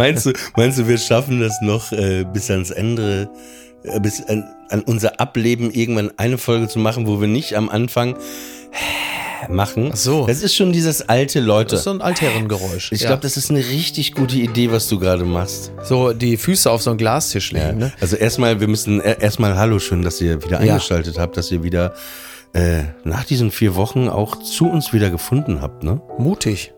Meinst du, meinst du, wir schaffen das noch äh, bis ans Ende, äh, bis an, an unser Ableben irgendwann eine Folge zu machen, wo wir nicht am Anfang machen? Ach so. Das ist schon dieses alte Leute. Das ist so ein Altherrengeräusch. ich Ja. glaube, das ist eine richtig gute Idee, was du gerade machst. So die Füße auf so einen Glastisch legen. Ne? Also erstmal, wir müssen äh, erstmal Hallo schön, dass ihr wieder Ja. eingeschaltet habt, dass ihr wieder äh, nach diesen vier Wochen auch zu uns wieder gefunden habt, ne? Mutig.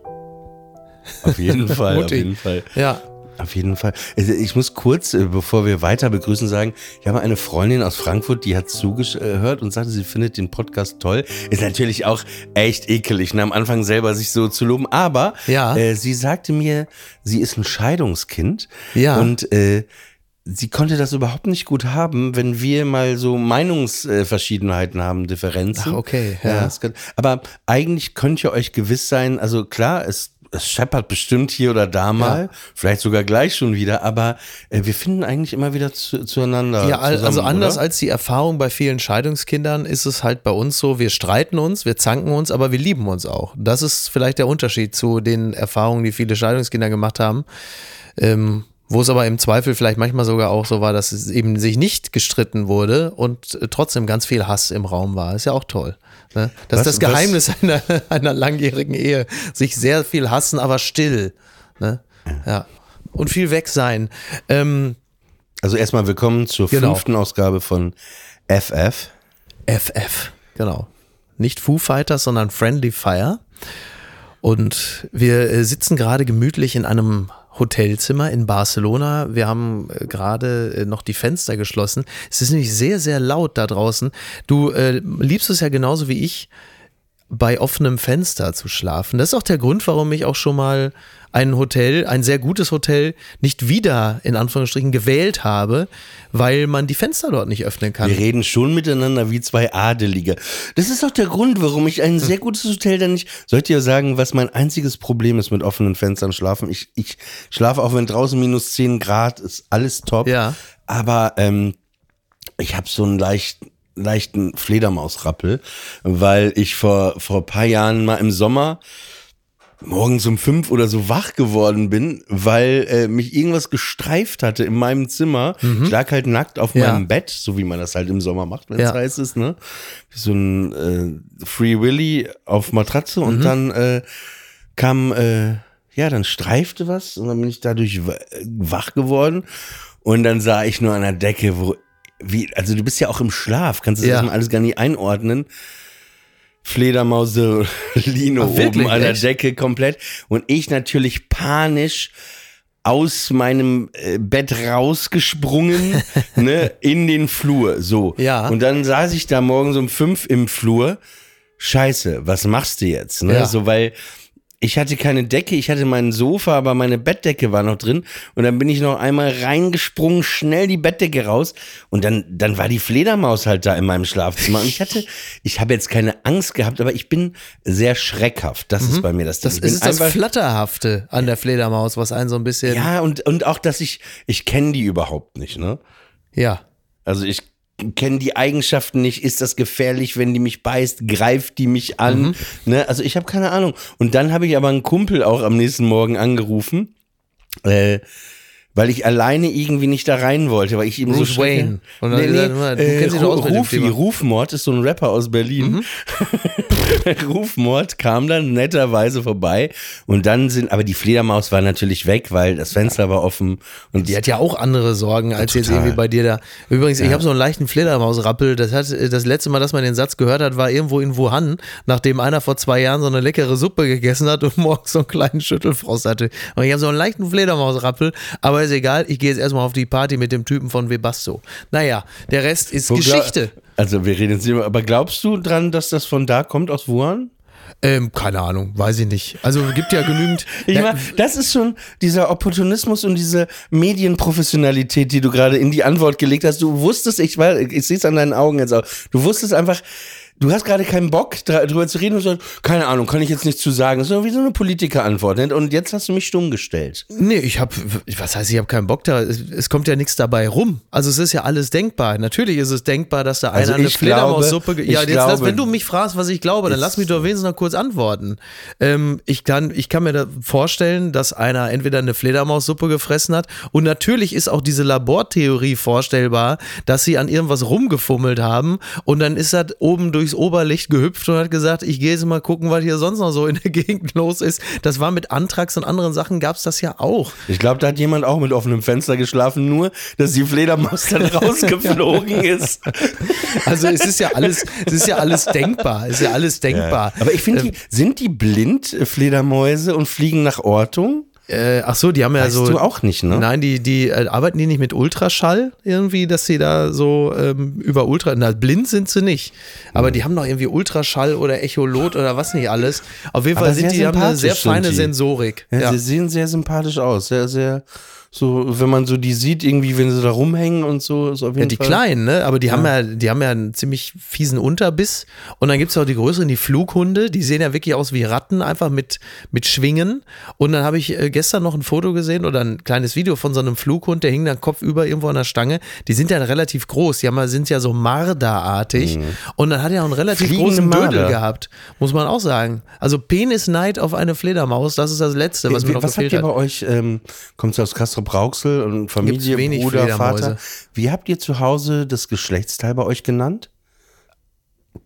Auf jeden Fall, auf jeden Fall. Ja. Auf jeden Fall. Also Ich muss kurz, äh, bevor wir weiter begrüßen, sagen, ich habe eine Freundin aus Frankfurt, die hat zugehört und sagte, sie findet den Podcast toll. Ist natürlich auch echt ekelig, ne, am Anfang selber sich so zu loben. Aber Ja. äh, sie sagte mir, sie ist ein Scheidungskind. Ja. Und äh, sie konnte das überhaupt nicht gut haben, wenn wir mal so Meinungsverschiedenheiten haben, Differenzen. Ach, okay, ja. kann, aber eigentlich könnt ihr euch gewiss sein, also klar, es, es scheppert bestimmt hier oder da mal, vielleicht sogar gleich schon wieder, aber äh, wir finden eigentlich immer wieder zu, zueinander. Ja, zusammen, also anders oder? als die Erfahrung bei vielen Scheidungskindern ist es halt bei uns so, wir streiten uns, wir zanken uns, aber wir lieben uns auch. Das ist vielleicht der Unterschied zu den Erfahrungen, die viele Scheidungskinder gemacht haben. Ähm, wo es aber im Zweifel vielleicht manchmal sogar auch so war, dass es eben sich nicht gestritten wurde und äh, trotzdem ganz viel Hass im Raum war. Ist ja auch toll. Ne? Das Was- ist das Geheimnis einer, einer langjährigen Ehe. Sich sehr viel hassen, aber still. Ne? Ja. Und viel weg sein. Ähm, Also erstmal willkommen zur Genau. fünften Ausgabe von FF. FF, genau. Nicht Foo Fighters, sondern Friendly Fire. Und wir äh, sitzen gerade gemütlich in einem Hotelzimmer in Barcelona. Wir haben äh, gerade äh, noch die Fenster geschlossen. Es ist nämlich sehr, sehr laut da draußen. Du äh, liebst es ja genauso wie ich, bei offenem Fenster zu schlafen. Das ist auch der Grund, warum ich auch schon mal ein Hotel, ein sehr gutes Hotel, nicht wieder in Anführungsstrichen gewählt habe, weil man die Fenster dort nicht öffnen kann. Wir reden schon miteinander wie zwei Adelige. Das ist auch der Grund, warum ich ein sehr gutes Hotel dann nicht. Sollt ihr sagen, was mein einziges Problem ist mit offenen Fenstern schlafen? Ich, ich schlafe auch, wenn draußen minus 10 Grad ist, alles top. Ja. Aber ähm, ich habe so einen leicht, leichten Fledermausrappel, weil ich vor, vor ein paar Jahren mal im Sommer morgens um fünf oder so wach geworden bin, weil äh, mich irgendwas gestreift hatte in meinem Zimmer. Ich lag halt nackt auf Mhm. Ja. meinem Bett, so wie man das halt im Sommer macht, wenn es Ja. heiß ist, ne? Wie so ein äh, Free Willy auf Matratze und Mhm. dann äh, kam, äh, ja, dann streifte was und dann bin ich dadurch wa- wach geworden und dann sah ich nur an der Decke, wo, wie, also du bist ja auch im Schlaf, kannst du das Ja. erstmal alles gar nicht einordnen. Fledermause Lino Ach, wirklich? oben an der? Decke komplett und ich natürlich panisch aus meinem äh, Bett rausgesprungen, ne, in den Flur, so. Ja. Und dann saß ich da morgens um fünf im Flur. Scheiße, was machst du jetzt, ne? Ja. So, weil ich hatte keine Decke, ich hatte mein Sofa, aber meine Bettdecke war noch drin. Und dann bin ich noch einmal reingesprungen, schnell die Bettdecke raus. Und dann, dann war die Fledermaus halt da in meinem Schlafzimmer. Und ich hatte, ich habe jetzt keine Angst gehabt, aber ich bin sehr schreckhaft. Das ist bei mir das Ding. Das ist das Flatterhafte an der Fledermaus, was einen so ein bisschen. Ja, und, und auch, dass ich, ich kenne die überhaupt nicht, ne? ja. Also ich kenne die Eigenschaften nicht. Ist das gefährlich, wenn die mich beißt? Greift die mich an? Mhm. Ne? Also ich habe keine Ahnung. Und dann habe ich aber einen Kumpel auch am nächsten Morgen angerufen, äh, weil ich alleine irgendwie nicht da rein wollte, weil ich eben Bruce so Wayne. Und dann nee, gesagt, nee, du äh, kennst dich aus Rufi. Mhm. Rufmord ist so ein Rapper aus Berlin. Rufmord kam dann netterweise vorbei und dann sind, aber die Fledermaus war natürlich weg, weil das Fenster war offen und Die hat ja auch andere Sorgen als jetzt total. irgendwie bei dir da. Übrigens, ich habe so einen leichten Fledermausrappel. Das hat das letzte Mal, dass man den Satz gehört hat, war irgendwo in Wuhan, nachdem einer vor zwei Jahren so eine leckere Suppe gegessen hat und morgens so einen kleinen Schüttelfrost hatte. Und ich habe so einen leichten Fledermausrappel, aber ist egal. Ich gehe jetzt erstmal auf die Party mit dem Typen von Webasto. Naja, der Rest ist Wo Geschichte. Also wir reden jetzt über, aber glaubst du dran, dass das von da kommt aus Wuhan? Ähm, keine Ahnung, weiß ich nicht. Also gibt ja genügend. Ich Ja, meine, das ist schon dieser Opportunismus und diese Medienprofessionalität, die du gerade in die Antwort gelegt hast. Du wusstest, ich weiß, ich sehe es an deinen Augen jetzt auch. Du wusstest einfach, du hast gerade keinen Bock drüber zu reden und sagst, keine Ahnung, kann ich jetzt nicht zu sagen. Das ist wie so eine Politikerantwort. ne? Und jetzt hast du mich stumm gestellt. Nee, ich habe, was heißt, ich habe keinen Bock da. Es, es kommt ja nichts dabei rum. Also es ist ja alles denkbar. Natürlich ist es denkbar, dass da einer Also eine Fledermaussuppe. Ja, jetzt lass, glaube- wenn du mich fragst, was ich glaube, dann lass mich doch wenigstens noch kurz antworten. Ähm, ich kann, ich kann mir da vorstellen, dass einer entweder eine Fledermaussuppe gefressen hat und natürlich ist auch diese Labortheorie vorstellbar, dass sie an irgendwas rumgefummelt haben und dann ist er oben durchs Oberlicht gehüpft und hat gesagt, ich gehe jetzt mal gucken, was hier sonst noch so in der Gegend los ist. Das war mit Antrax und anderen Sachen gab es das ja auch. Ich glaube, da hat jemand auch mit offenem Fenster geschlafen, nur, dass die Fledermaus dann rausgeflogen ist. Also es ist ja alles, es ist ja alles denkbar, es ist ja alles denkbar. Aber ich finde, die, sind die blind, äh, Fledermäuse, und fliegen nach Ortung? Äh, ach so, die haben ja Weißt so. du auch nicht, ne? Nein, die, die äh, arbeiten die nicht mit Ultraschall irgendwie, dass sie da so ähm, über Ultra. Na, blind sind sie nicht. Aber Hm. die haben doch irgendwie Ultraschall oder Echolot oder was nicht alles. Auf jeden Aber Fall sind die, haben eine sehr feine. Sensorik. Ja, Ja. Sie sehen sehr sympathisch aus. Sehr, sehr, so, wenn man so die sieht, irgendwie, wenn sie da rumhängen und so, ist auf jeden Ja, die Fall. kleinen, ne? Aber die haben ja, die haben ja einen ziemlich fiesen Unterbiss. Und dann gibt's auch die größeren, die Flughunde, die sehen ja wirklich aus wie Ratten, einfach mit, mit Schwingen. Und dann habe ich äh, gestern noch ein Foto gesehen oder ein kleines Video von so einem Flughund, der hing dann kopfüber irgendwo an der Stange. Die sind ja relativ groß, die haben, ja- sind ja so Marderartig. Und dann hat er auch einen relativ Mhm. Fliegende großen Dödel Marder. gehabt, muss man auch sagen. Also Penisneid auf eine Fledermaus, das ist das Letzte, was mir Wie- noch was habt gefehlt ihr hat. bei euch, ähm, kommt aus Castrop Rauxel und Familie, Bruder. Vater. Wie habt ihr zu Hause das Geschlechtsteil bei euch genannt?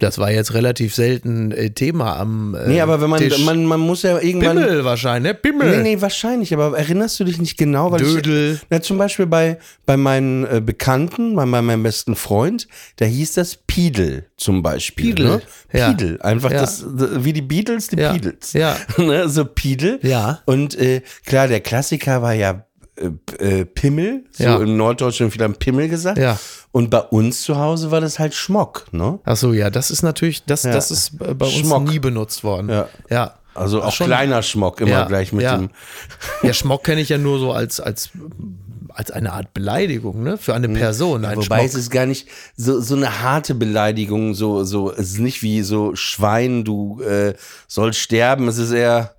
Das war jetzt relativ selten äh, Thema am äh, Nee, aber wenn man, Tisch. man, man muss ja irgendwann. Pimmel wahrscheinlich, ne? Pimmel. Nee, nee, wahrscheinlich, aber erinnerst du dich nicht genau? Weil Dödel. Ich, na, zum Beispiel bei, bei meinen äh, Bekannten, bei, bei meinem besten Freund, da hieß das Piedel zum Beispiel. Piedel, Ne? ja. Piedel, einfach Ja. das, wie die Beatles, die Ja, Beatles. ja. ne? So Piedel. Ja. Und äh, klar, der Klassiker war ja äh, äh, Pimmel, so Ja. im Norddeutschen viele haben Pimmel gesagt. Ja. Und bei uns zu Hause war das halt Schmock, ne? Ach so, ja, das ist natürlich, das, Ja. das ist bei uns Schmock. nie benutzt worden. Ja. ja. Also auch schon- kleiner Schmock immer Ja, gleich mit ja. dem. Ja, Schmock kenne ich ja nur so als, als, als eine Art Beleidigung, ne? Für eine Person. Ein Wobei Schmock. es ist gar nicht so, so eine harte Beleidigung, so, so, es ist nicht wie so Schwein, du äh, sollst sterben, es ist eher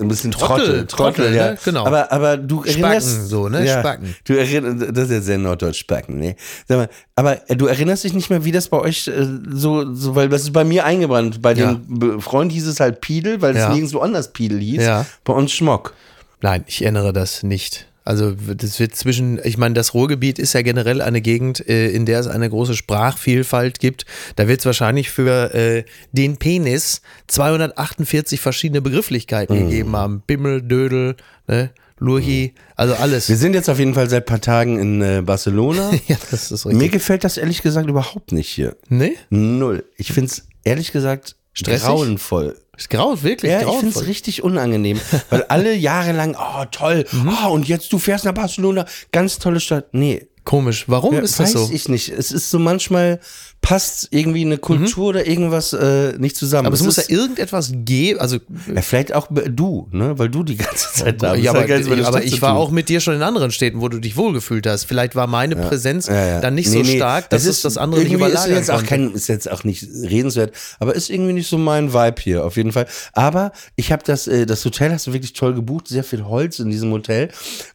ein bisschen Trottel, Trottel, Trottel, ja. ne? Genau. Aber, aber du Spacken, erinnerst. so, ne? Ja, Spacken. Du erinnerst, das ist ja sehr norddeutsch, Spacken, ne? Sag mal, aber äh, du erinnerst dich nicht mehr, wie das bei euch äh, so, so, weil das ist bei mir eingebrannt. Bei Ja. dem Freund hieß es halt Piedel, weil Ja. es nirgendwo anders Piedel hieß. Ja. Bei uns Schmock. Nein, ich erinnere das nicht. Also das wird zwischen, ich meine, das Ruhrgebiet ist ja generell eine Gegend, äh, in der es eine große Sprachvielfalt gibt. Da wird es wahrscheinlich für äh, den Penis 248 verschiedene Begrifflichkeiten Mhm. gegeben haben. Bimmel, Dödel, ne, Lurchi, also alles. Wir sind jetzt auf jeden Fall seit ein paar Tagen in äh, Barcelona. ja, das ist Mir richtig. gefällt das ehrlich gesagt überhaupt nicht hier. Ne? Null. Ich finde es ehrlich gesagt Stressig? grauenvoll. Ist graut, wirklich Ja, ich finde es richtig unangenehm, weil alle jahrelang, oh toll, Mhm. oh, und jetzt du fährst nach Barcelona, ganz tolle Stadt. Nee, Komisch. Warum Ja, ist das weiß so? ich nicht. Es ist so manchmal passt irgendwie eine Kultur oder irgendwas äh, nicht zusammen. Mhm. Aber es muss ja ist, irgendetwas geben. Also, ja, vielleicht auch du, ne? Weil du die ganze Zeit da bist. ja, aber, der aber ich war auch mit dir schon in anderen Städten, wo du dich wohlgefühlt hast. Vielleicht war meine Präsenz Ja, ja. dann nicht Nee, so nee, stark, dass es das andere nicht irgendwie ist jetzt auch kein, ist jetzt auch nicht redenswert, aber ist irgendwie nicht so mein Vibe hier, auf jeden Fall. Aber ich habe das, äh, das Hotel hast du wirklich toll gebucht, sehr viel Holz in diesem Hotel.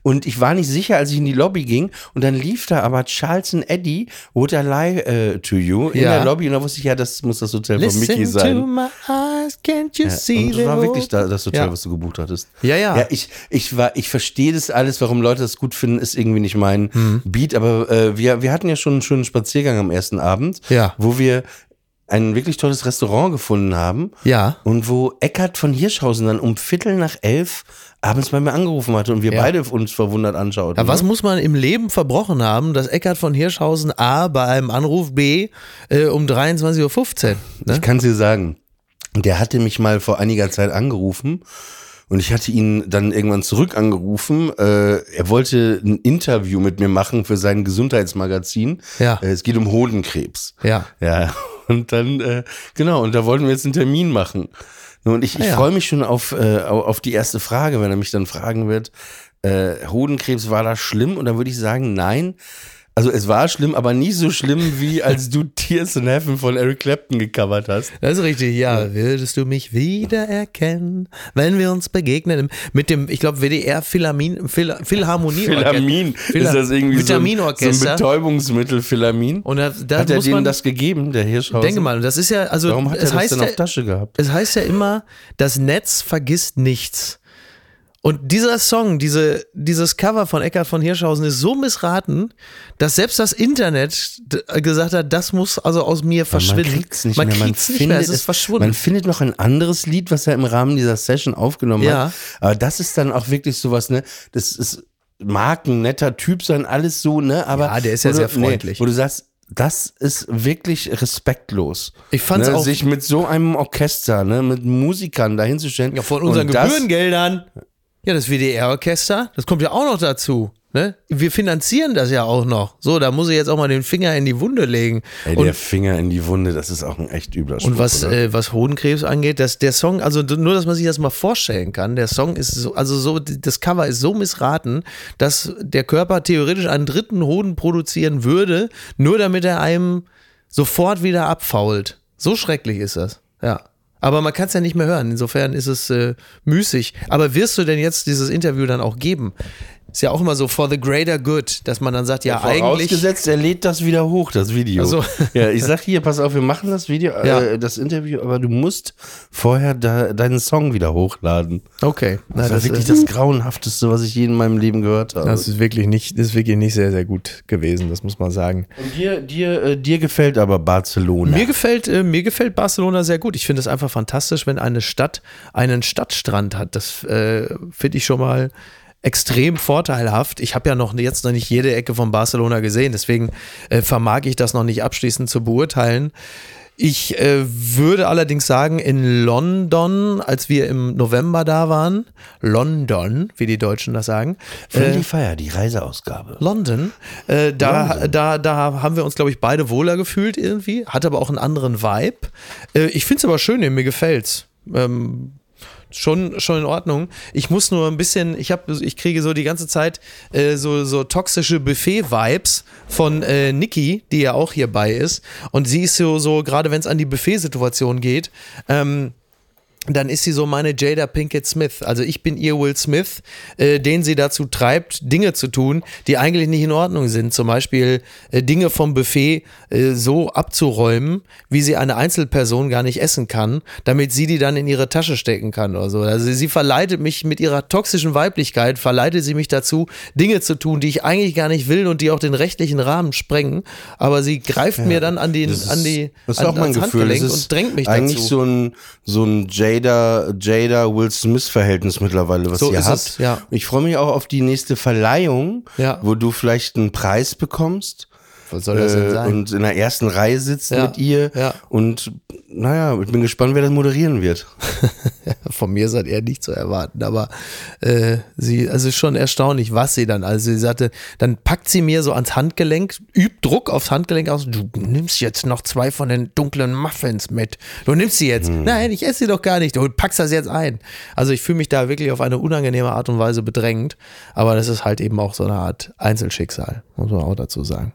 Und ich war nicht sicher, als ich in die Lobby ging. Und dann lief da aber Charles and Eddie, Would I Lie äh, to You, in Ja. der Lobby. Und da wusste ich, ja, das muss das Hotel von Mickey Listen sein. to my eyes, can't you see Und das war wirklich da, das Hotel, Ja. was du gebucht hattest. Ja, ja. Ja, ich, ich war, ich verstehe das alles, warum Leute das gut finden, ist irgendwie nicht mein Mhm. Beat, aber äh, wir, wir hatten ja schon einen schönen Spaziergang am ersten Abend, Ja. wo wir ein wirklich tolles Restaurant gefunden haben. Ja. Und wo Eckhard von Hirschhausen dann um Viertel nach elf abends bei mir angerufen hatte und wir Ja. beide uns verwundert anschauten. Ja, was ne? muss man im Leben verbrochen haben, dass Eckhard von Hirschhausen A bei einem Anruf B äh, um 23.15 Uhr. Ne? Ich kann es dir sagen. Der hatte mich mal vor einiger Zeit angerufen und ich hatte ihn dann irgendwann zurück angerufen. Äh, er wollte ein Interview mit mir machen für sein Gesundheitsmagazin. Ja. Äh, es geht um Hodenkrebs. Ja. Ja. Und dann, äh, genau, und da wollten wir jetzt einen Termin machen. Und ich, ich Ah, ja. freue mich schon auf, äh, au- auf die erste Frage, wenn er mich dann fragen wird, äh, Hodenkrebs, war das schlimm? Und dann würde ich sagen, nein. Also es war schlimm, aber nicht so schlimm, wie als du Tears in Heaven von Eric Clapton gecovert hast. Das ist richtig, ja. Würdest du mich wiedererkennen, wenn wir uns begegnen? Mit dem, ich glaube, WDR Philharmin, Phil, Philharmonie. Philamin. Phila- ist das irgendwie so ein, so ein. Betäubungsmittel, Philamin? Und da, da Hat er denen das gegeben, der Hirschhausen? denke mal, und das ist ja, also, Warum hat er das heißt denn ja, auf Tasche gehabt? es heißt ja immer, das Netz vergisst nichts. Und dieser Song, diese, dieses Cover von Eckhard von Hirschhausen ist so missraten, dass selbst das Internet d- gesagt hat, das muss also aus mir verschwinden. Man kriegt's nicht man mehr. Man kriegt's nicht mehr, es ist verschwunden. Man findet noch ein anderes Lied, was er im Rahmen dieser Session aufgenommen Ja. hat. Aber das ist dann auch wirklich sowas, ne? Das ist, mag ein netter Typ sein, alles so, ne? Aber Ja, der ist ja du- sehr freundlich. wo du sagst, das ist wirklich respektlos. Ich fand's ne? auch- Sich mit so einem Orchester, ne, mit Musikern dahinzustellen. Ja, von unseren und das- Gebührengeldern. Ja, das WDR-Orchester, das kommt ja auch noch dazu. Ne? Wir finanzieren das ja auch noch. So, da muss ich jetzt auch mal den Finger in die Wunde legen. Ey, und, der Finger in die Wunde, das ist auch ein echt übler Spruch, und was, äh, was Hodenkrebs angeht, dass der Song, also nur, dass man sich das mal vorstellen kann, der Song ist so, also so, das Cover ist so missraten, dass der Körper theoretisch einen dritten Hoden produzieren würde, nur damit er einem sofort wieder abfault. So schrecklich ist das. Ja. Aber man kann es ja nicht mehr hören. Insofern ist es äh, müßig. Aber wirst du denn jetzt dieses Interview dann auch geben? Ist ja auch immer so for the greater good, dass man dann sagt, ja, eigentlich. Vorausgesetzt, er lädt das wieder hoch, das Video. Ach so. Ja, ich sag hier, pass auf, wir machen das Video, Ja. äh, das Interview, aber du musst vorher da, deinen Song wieder hochladen. Okay. Na, Das war das, wirklich äh, das Grauenhafteste, was ich je in meinem Leben gehört habe. das ist wirklich nicht, das ist wirklich nicht sehr, sehr gut gewesen, das muss man sagen. Und dir, dir, äh, dir gefällt aber Barcelona. Mir gefällt, äh, mir gefällt Barcelona sehr gut. Ich finde es einfach fantastisch, wenn eine Stadt einen Stadtstrand hat. Das äh, finde ich schon mal extrem vorteilhaft. Ich habe ja noch jetzt noch nicht jede Ecke von Barcelona gesehen, deswegen äh, vermag ich das noch nicht abschließend zu beurteilen. Ich äh, würde allerdings sagen, in London, als wir im November da waren, London, wie die Deutschen das sagen, Friendly Fire, die Reiseausgabe. London. Äh, da, London. da, da haben wir uns, glaube ich, beide wohler gefühlt irgendwie. Hat aber auch einen anderen Vibe. Äh, ich finde es aber schön, mir gefällt's. Ähm, schon, schon in Ordnung. Ich muss nur ein bisschen, ich habe, ich kriege so die ganze Zeit äh, so, so toxische Buffet-Vibes von äh, Niki, die ja auch hierbei ist. Und sie ist so, so gerade wenn es an die Buffet-Situation geht, ähm, dann ist sie so meine Jada Pinkett Smith. Also ich bin ihr Will Smith, äh, den sie dazu treibt, Dinge zu tun, die eigentlich nicht in Ordnung sind. Zum Beispiel äh, Dinge vom Buffet äh, so abzuräumen, wie sie eine Einzelperson gar nicht essen kann, damit sie die dann in ihre Tasche stecken kann oder so. Also sie verleitet mich mit ihrer toxischen Weiblichkeit, verleitet sie mich dazu, Dinge zu tun, die ich eigentlich gar nicht will und die auch den rechtlichen Rahmen sprengen. Aber sie greift mir dann an, den, Das ist, an die das ist an, auch mein Gefühl. Handgelenk Das ist und drängt mich eigentlich dazu. so ein, so ein Jada, Jada Will Smith Verhältnis mittlerweile, was So ihr habt. es, ja. Ich freue mich auch auf die nächste Verleihung, Ja. wo du vielleicht einen Preis bekommst. Was soll das denn äh, sein? Und in der ersten Reihe sitzen Ja, mit ihr. ja. Und naja, ich bin gespannt, wer das moderieren wird. Von mir seid eher nicht zu erwarten, aber äh, sie, also ist schon erstaunlich, was sie dann, also sie sagte, dann packt sie mir so ans Handgelenk, übt Druck aufs Handgelenk aus, du nimmst jetzt noch zwei von den dunklen Muffins mit, du nimmst sie jetzt, nein, ich esse sie doch gar nicht, du packst das jetzt ein. Also ich fühle mich da wirklich auf eine unangenehme Art und Weise bedrängt, aber das ist halt eben auch so eine Art Einzelschicksal, muss man auch dazu sagen.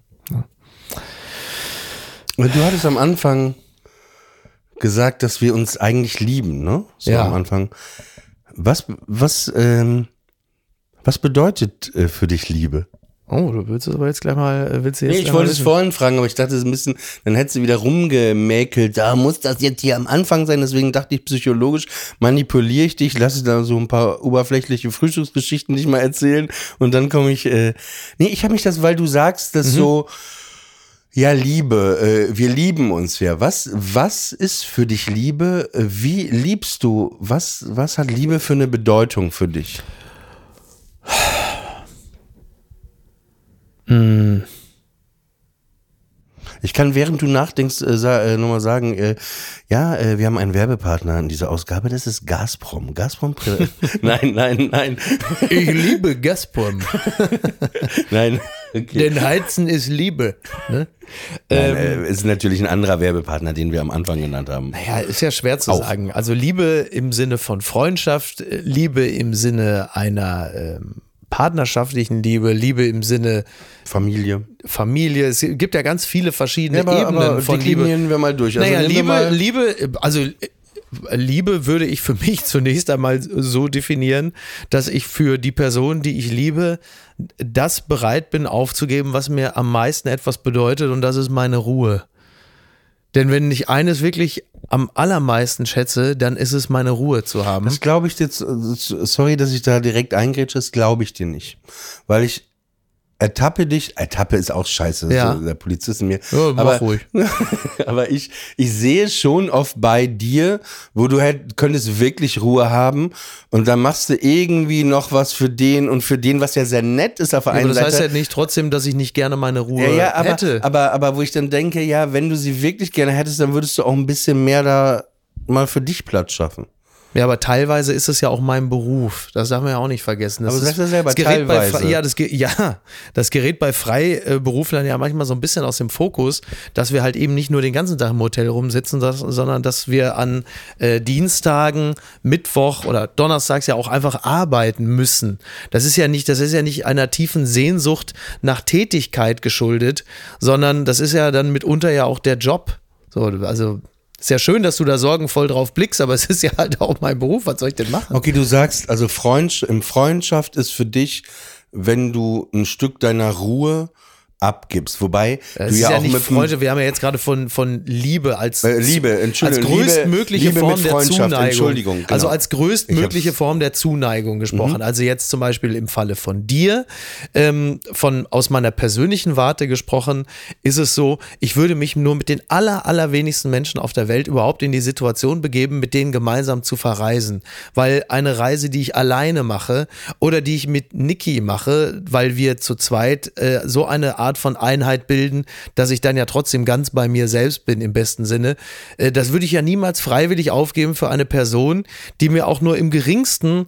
Du hattest am Anfang gesagt, dass wir uns eigentlich lieben, ne? So Ja. am Anfang. Was, was, ähm, was bedeutet äh, für dich Liebe? Oh, du willst es aber jetzt gleich mal, äh, willst du jetzt Nee, ich wollte es vorhin fragen, aber ich dachte, es ein bisschen, dann hättest du wieder rumgemäkelt. Da muss das jetzt hier am Anfang sein. Deswegen dachte ich, psychologisch manipuliere ich dich, lasse da so ein paar oberflächliche Frühstücksgeschichten nicht mal erzählen und dann komme ich. Äh, nee, ich habe mich das, weil du sagst, dass so. Ja, Liebe, äh, wir lieben uns ja. Was, was ist für dich Liebe? Äh, Wie liebst du? Was, was hat Liebe für eine Bedeutung für dich? Ich kann, während du nachdenkst, äh, sa äh, nochmal sagen, äh, ja, äh, wir haben einen Werbepartner in dieser Ausgabe, das ist Gazprom. Gazprom? Nein, nein, nein, Ich liebe Gazprom. nein. Okay. Denn Heizen ist Liebe. Ne? Nein, äh, ist natürlich ein anderer Werbepartner, den wir am Anfang genannt haben. Naja, ist ja schwer zu Auch. sagen. Also Liebe im Sinne von Freundschaft, äh, Liebe im Sinne einer ähm, partnerschaftlichen Liebe, Liebe im Sinne Familie. Familie. Es gibt ja ganz viele verschiedene Ja, aber, Ebenen aber von Liebe. deklinieren wir mal durch. Also naja, Liebe, Liebe, also äh, Liebe würde ich für mich zunächst einmal so definieren, dass ich für die Person, die ich liebe, das bereit bin aufzugeben, was mir am meisten etwas bedeutet und das ist meine Ruhe. Denn wenn ich eines wirklich am allermeisten schätze, dann ist es meine Ruhe zu haben. Das glaube ich jetzt, sorry, dass ich da direkt eingrätsche, das glaube ich dir nicht. Weil ich ertappe dich, ertappe ist auch scheiße, Ja. so der Polizist in mir. Ja, mach aber, ruhig. aber ich, ich sehe schon oft bei dir, wo du hätt, könntest wirklich Ruhe haben und dann machst du irgendwie noch was für den und für den, was ja sehr nett ist auf der Aber einen das Seite. heißt ja nicht trotzdem, dass ich nicht gerne meine Ruhe ja, ja, aber, hätte. aber, aber wo ich dann denke, ja, wenn du sie wirklich gerne hättest, dann würdest du auch ein bisschen mehr da mal für dich Platz schaffen. Ja, aber teilweise ist es ja auch mein Beruf. Das darf man ja auch nicht vergessen. Das Aber du ist, sagst ja selber, das gerät bei teilweise. Frei, ja, das, ja, das gerät bei Freiberuflern ja manchmal so ein bisschen aus dem Fokus, dass wir halt eben nicht nur den ganzen Tag im Hotel rumsitzen, das, sondern dass wir an äh, Dienstagen, Mittwoch oder Donnerstags ja auch einfach arbeiten müssen. Das ist ja nicht, das ist ja nicht einer tiefen Sehnsucht nach Tätigkeit geschuldet, sondern das ist ja dann mitunter ja auch der Job. So, also ist ja schön, dass du da sorgenvoll drauf blickst, aber es ist ja halt auch mein Beruf. Was soll ich denn machen? Okay, du sagst, also Freund, Freundschaft ist für dich, wenn du ein Stück deiner Ruhe abgibst. Wobei Es du ist ja, ja, auch nicht mit Freunde, wir haben ja jetzt gerade von, von Liebe als, Äh, Liebe, Entschuldigung, als größtmögliche Liebe- Form der Zuneigung. Entschuldigung, genau. Also als größtmögliche Form der Zuneigung gesprochen. Mhm. Also jetzt zum Beispiel im Falle von dir, ähm, von aus meiner persönlichen Warte gesprochen, ist es so, ich würde mich nur mit den aller, allerwenigsten Menschen auf der Welt überhaupt in die Situation begeben, mit denen gemeinsam zu verreisen. Weil eine Reise, die ich alleine mache oder die ich mit Niki mache, weil wir zu zweit äh, so eine Art von Einheit bilden, dass ich dann ja trotzdem ganz bei mir selbst bin im besten Sinne. Äh, das würde ich ja niemals freiwillig aufgeben für eine Person, die mir auch nur im geringsten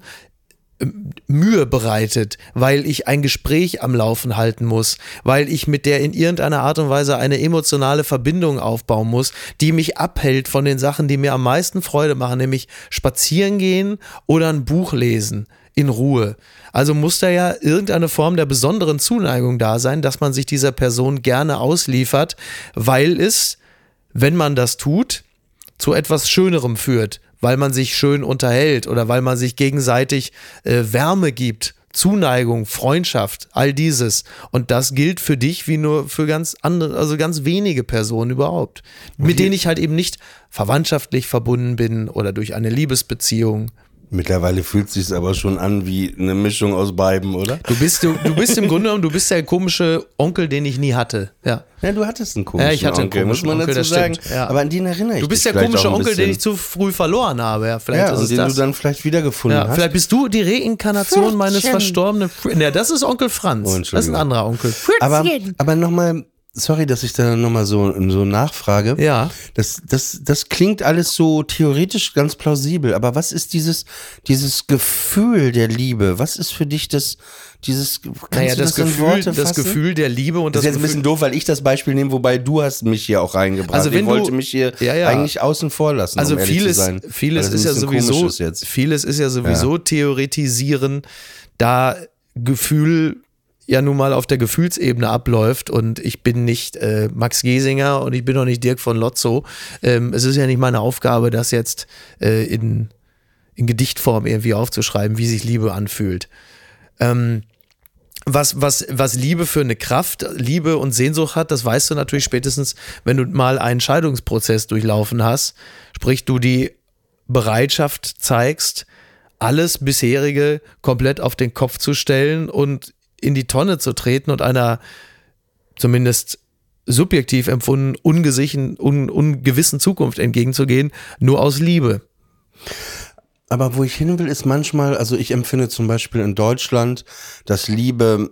Mühe bereitet, weil ich ein Gespräch am Laufen halten muss, weil ich mit der in irgendeiner Art und Weise eine emotionale Verbindung aufbauen muss, die mich abhält von den Sachen, die mir am meisten Freude machen, nämlich spazieren gehen oder ein Buch lesen in Ruhe. Also muss da ja irgendeine Form der besonderen Zuneigung da sein, dass man sich dieser Person gerne ausliefert, weil es, wenn man das tut, zu etwas Schönerem führt, weil man sich schön unterhält oder weil man sich gegenseitig äh, Wärme gibt, Zuneigung, Freundschaft, all dieses. Und das gilt für dich wie nur für ganz andere, also ganz wenige Personen überhaupt, mit denen ich halt eben nicht verwandtschaftlich verbunden bin oder durch eine Liebesbeziehung. Mittlerweile fühlt sich aber schon an wie eine Mischung aus beiden, oder? Du bist, du, du bist im Grunde genommen, du bist der komische Onkel, den ich nie hatte. Ja. Ja, du hattest einen komischen Ja, ich hatte einen Onkel, muss komischen man Onkel, dazu sagen. ja. Aber an den erinnere ich Du bist dich der komische Onkel, den ich zu früh verloren habe. Ja, vielleicht ja, ist und es den das. du dann vielleicht wiedergefunden Ja, hast. vielleicht bist du die Reinkarnation Pfötchen. meines verstorbenen. Ja, das ist Onkel Franz. Oh, das ist ein anderer Onkel. aber aber nochmal sorry, dass ich da nochmal so, so nachfrage. Ja. Das, das, das klingt alles so theoretisch ganz plausibel, aber was ist dieses, dieses Gefühl der Liebe? Was ist für dich das, dieses, kannst Naja, du das, in Gefühl, das? Gefühl der Liebe und Das das, ist jetzt ein bisschen doof, weil ich das Beispiel nehme, wobei du hast mich hier auch reingebracht. Also wenn ich wollte du- mich hier Ja, ja. eigentlich außen vor lassen, Also um vieles, sein. vieles das ist ja sowieso, ist jetzt. vieles ist ja sowieso theoretisieren, da Gefühl ja nun mal auf der Gefühlsebene abläuft und ich bin nicht äh, Max Giesinger und ich bin auch nicht Dirk von Lotzo. Ähm, es ist ja nicht meine Aufgabe, das jetzt äh, in, in Gedichtform irgendwie aufzuschreiben, wie sich Liebe anfühlt. Ähm, was, was, was Liebe für eine Kraft, Liebe und Sehnsucht hat, das weißt du natürlich spätestens, wenn du mal einen Scheidungsprozess durchlaufen hast, sprich du die Bereitschaft zeigst, alles bisherige komplett auf den Kopf zu stellen und in die Tonne zu treten und einer zumindest subjektiv empfunden ungesichen, un, ungewissen Zukunft entgegenzugehen, nur aus Liebe. Aber wo ich hin will, ist manchmal, also ich empfinde zum Beispiel in Deutschland, dass Liebe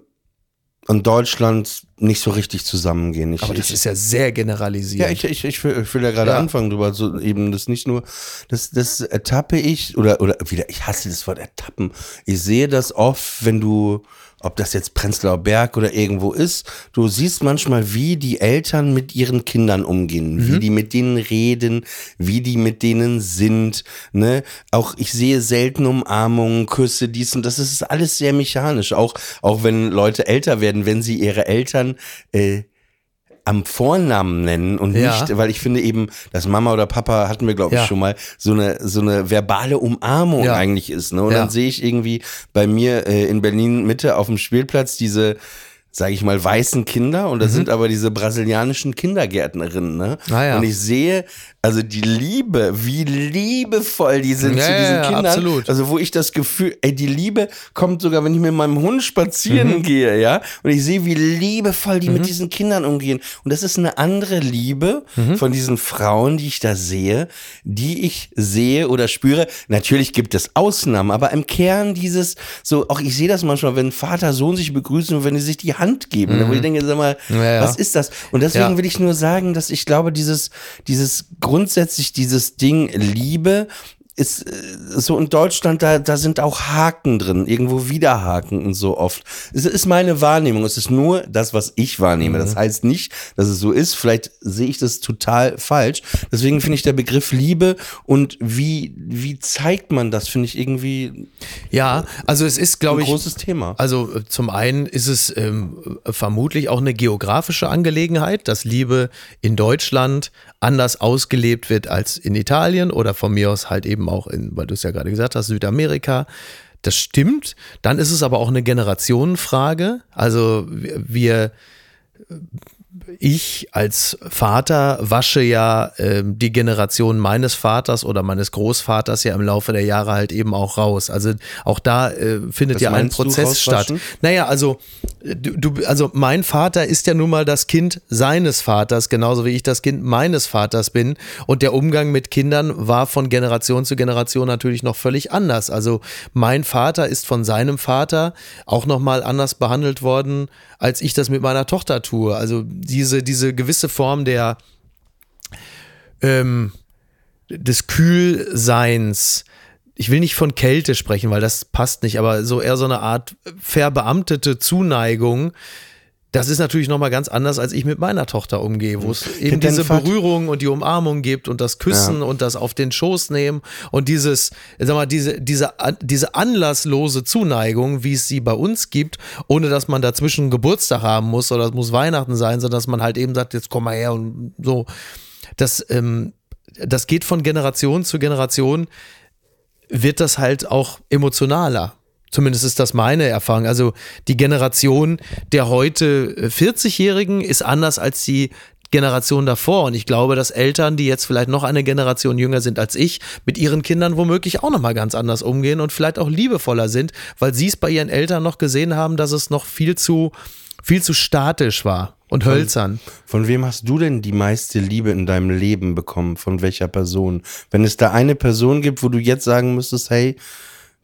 und Deutschland nicht so richtig zusammengehen. Ich, Aber das ich, ist ja sehr generalisiert. Ja, ich, ich, ich, will, ich will ja gerade Ja. anfangen drüber, so eben das nicht nur, das, das ertappe ich, oder, oder wieder, ich hasse das Wort ertappen. Ich sehe das oft, wenn du, ob das jetzt Prenzlauer Berg oder irgendwo ist, du siehst manchmal, wie die Eltern mit ihren Kindern umgehen, wie die mit denen reden, wie die mit denen sind, ne? Auch ich sehe selten Umarmungen, Küsse, dies und das, das ist alles sehr mechanisch. Auch, auch wenn Leute älter werden, wenn sie ihre Eltern äh, am Vornamen nennen und Ja. nicht, weil ich finde eben, dass Mama oder Papa hatten wir glaube ich Ja. schon mal so eine so eine verbale Umarmung Ja. eigentlich ist. Ne? Und dann sehe ich irgendwie bei mir äh, in Berlin Mitte auf dem Spielplatz diese sage ich mal, weißen Kinder und da sind aber diese brasilianischen Kindergärtnerinnen. Ne? Mhm. Ah ja. Und ich sehe, also die Liebe, wie liebevoll die sind Ja, zu diesen ja, Kindern. absolut. Also wo ich das Gefühl, ey, die Liebe kommt sogar, wenn ich mit meinem Hund spazieren Mhm. gehe, ja, und ich sehe, wie liebevoll die mit diesen Kindern umgehen. Und das ist eine andere Liebe Mhm. von diesen Frauen, die ich da sehe, die ich sehe oder spüre. Natürlich gibt es Ausnahmen, aber im Kern dieses, so, auch ich sehe das manchmal, wenn Vater, Sohn sich begrüßen und wenn die sich die Hand geben, ne, wo ich denke, sag mal, Mhm. Ja, was ist das? Und deswegen will ich nur sagen, dass ich glaube, dieses, dieses grundsätzlich dieses Ding Liebe ist äh, so in Deutschland, da, da sind auch Haken drin, irgendwo wieder Haken und so oft. Es ist meine Wahrnehmung, es ist nur das, was ich wahrnehme. Mhm. Das heißt nicht, dass es so ist, vielleicht sehe ich das total falsch. Deswegen finde ich der Begriff Liebe und wie, wie zeigt man das, finde ich irgendwie Ja, also es ist, ein glaube ich, großes Thema. Also äh, zum einen ist es ähm, vermutlich auch eine geografische Angelegenheit, dass Liebe in Deutschland anders ausgelebt wird als in Italien oder von mir aus halt eben auch in, weil du es ja gerade gesagt hast, Südamerika. Das stimmt. Dann ist es aber auch eine Generationenfrage. Also wir ich als Vater wasche ja ähm, die Generation meines Vaters oder meines Großvaters ja im Laufe der Jahre halt eben auch raus. Also auch da äh, findet Was ja ein Prozess statt. Naja, also äh, du, also mein Vater ist ja nun mal das Kind seines Vaters, genauso wie ich das Kind meines Vaters bin. Und der Umgang mit Kindern war von Generation zu Generation natürlich noch völlig anders. Also mein Vater ist von seinem Vater auch nochmal anders behandelt worden, als ich das mit meiner Tochter tue. Also diese, diese gewisse Form der ähm, des Kühlseins. Ich will nicht von Kälte sprechen, weil das passt nicht, aber so eher so eine Art verbeamtete Zuneigung. Das ist natürlich nochmal ganz anders, als ich mit meiner Tochter umgehe, wo es eben diese Berührung und die Umarmung gibt und das Küssen und das auf den Schoß nehmen und dieses, sag mal, diese, diese, diese anlasslose Zuneigung, wie es sie bei uns gibt, ohne dass man dazwischen Geburtstag haben muss oder es muss Weihnachten sein, sondern dass man halt eben sagt, jetzt komm mal her und so. Das, ähm, das geht von Generation zu Generation, wird das halt auch emotionaler. Zumindest ist das meine Erfahrung. Also die Generation der heute äh, 40-Jährigen ist anders als die Generation davor. Und ich glaube, dass Eltern, die jetzt vielleicht noch eine Generation jünger sind als ich, mit ihren Kindern womöglich auch nochmal ganz anders umgehen und vielleicht auch liebevoller sind, weil sie es bei ihren Eltern noch gesehen haben, dass es noch viel zu, viel zu statisch war und hölzern. Von wem hast du denn die meiste Liebe in deinem Leben bekommen? Von welcher Person? Wenn es da eine Person gibt, wo du jetzt sagen müsstest, hey,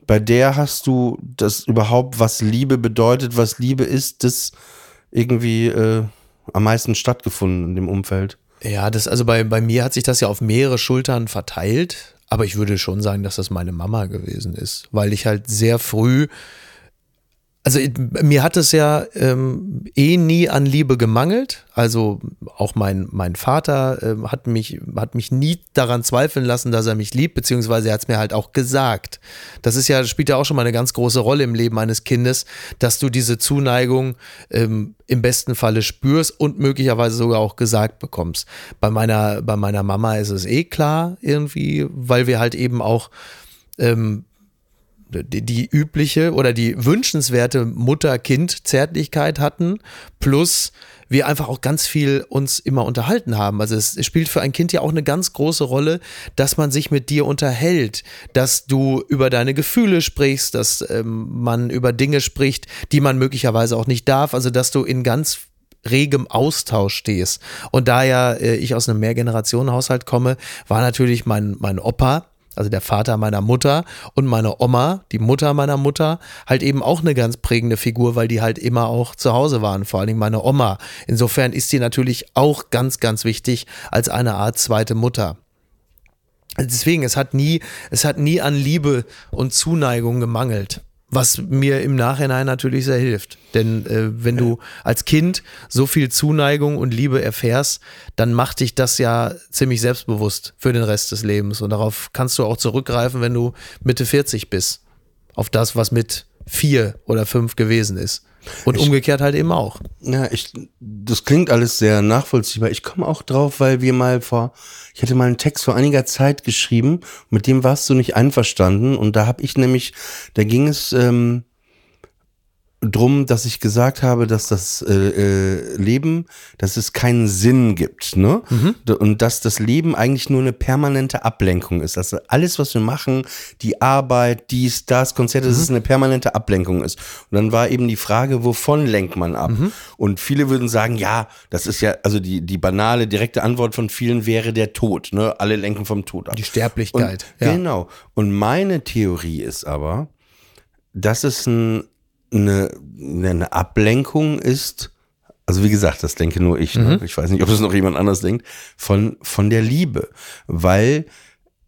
bei der hast du das überhaupt, was Liebe bedeutet, was Liebe ist, das irgendwie äh, am meisten stattgefunden in dem Umfeld? Ja, das, also bei, bei mir hat sich das ja auf mehrere Schultern verteilt, aber ich würde schon sagen, dass das meine Mama gewesen ist, weil ich halt sehr früh also mir hat es ja ähm, eh nie an Liebe gemangelt. Also auch mein, mein Vater äh, hat, mich, hat mich nie daran zweifeln lassen, dass er mich liebt, beziehungsweise er hat es mir halt auch gesagt. Das ist ja, spielt ja auch schon mal eine ganz große Rolle im Leben eines Kindes, dass du diese Zuneigung ähm, im besten Falle spürst und möglicherweise sogar auch gesagt bekommst. Bei meiner, bei meiner Mama ist es eh klar irgendwie, weil wir halt eben auch ähm, die, die übliche oder die wünschenswerte Mutter-Kind-Zärtlichkeit hatten, plus wir einfach auch ganz viel uns immer unterhalten haben. Also es, spielt für ein Kind ja auch eine ganz große Rolle, dass man sich mit dir unterhält, dass du über deine Gefühle sprichst, dass ähm, man über Dinge spricht, die man möglicherweise auch nicht darf. Also dass du in ganz regem Austausch stehst. Und da ja äh, ich aus einem Mehrgenerationenhaushalt komme, war natürlich mein, mein Opa, also der Vater meiner Mutter und meine Oma, die Mutter meiner Mutter, halt eben auch eine ganz prägende Figur, weil die halt immer auch zu Hause waren, vor allen Dingen meine Oma. Insofern ist sie natürlich auch ganz, ganz wichtig als eine Art zweite Mutter. Deswegen, es hat nie, es hat nie an Liebe und Zuneigung gemangelt. Was mir im Nachhinein natürlich sehr hilft. Denn äh, wenn du als Kind so viel Zuneigung und Liebe erfährst, dann macht dich das ja ziemlich selbstbewusst für den Rest des Lebens. Und darauf kannst du auch zurückgreifen, wenn du Mitte 40 bist. Auf das, was mit vier oder fünf gewesen ist. Und ich, umgekehrt halt eben auch. Ja, ich, das klingt alles sehr nachvollziehbar. Ich komme auch drauf, weil wir mal vor, ich hatte mal einen Text vor einiger Zeit geschrieben, mit dem warst du nicht einverstanden. Und da habe ich nämlich, da ging es ähm, drum, dass ich gesagt habe, dass das äh, äh, Leben, dass es keinen Sinn gibt, ne? Mhm. Und dass das Leben eigentlich nur eine permanente Ablenkung ist. Dass alles, was wir machen, die Arbeit, dies, das, Konzerte, mhm. dass es eine permanente Ablenkung ist. Und dann war eben die Frage, wovon lenkt man ab? Mhm. Und viele würden sagen, ja, das ist ja, also die, die banale, direkte Antwort von vielen wäre der Tod, ne? Alle lenken vom Tod ab. Die Sterblichkeit. Und, ja. Genau. Und meine Theorie ist aber, dass es ein eine, eine Ablenkung ist, also wie gesagt, das denke nur ich, ne? mhm. ich weiß nicht, ob es noch jemand anders denkt, von, von der Liebe, weil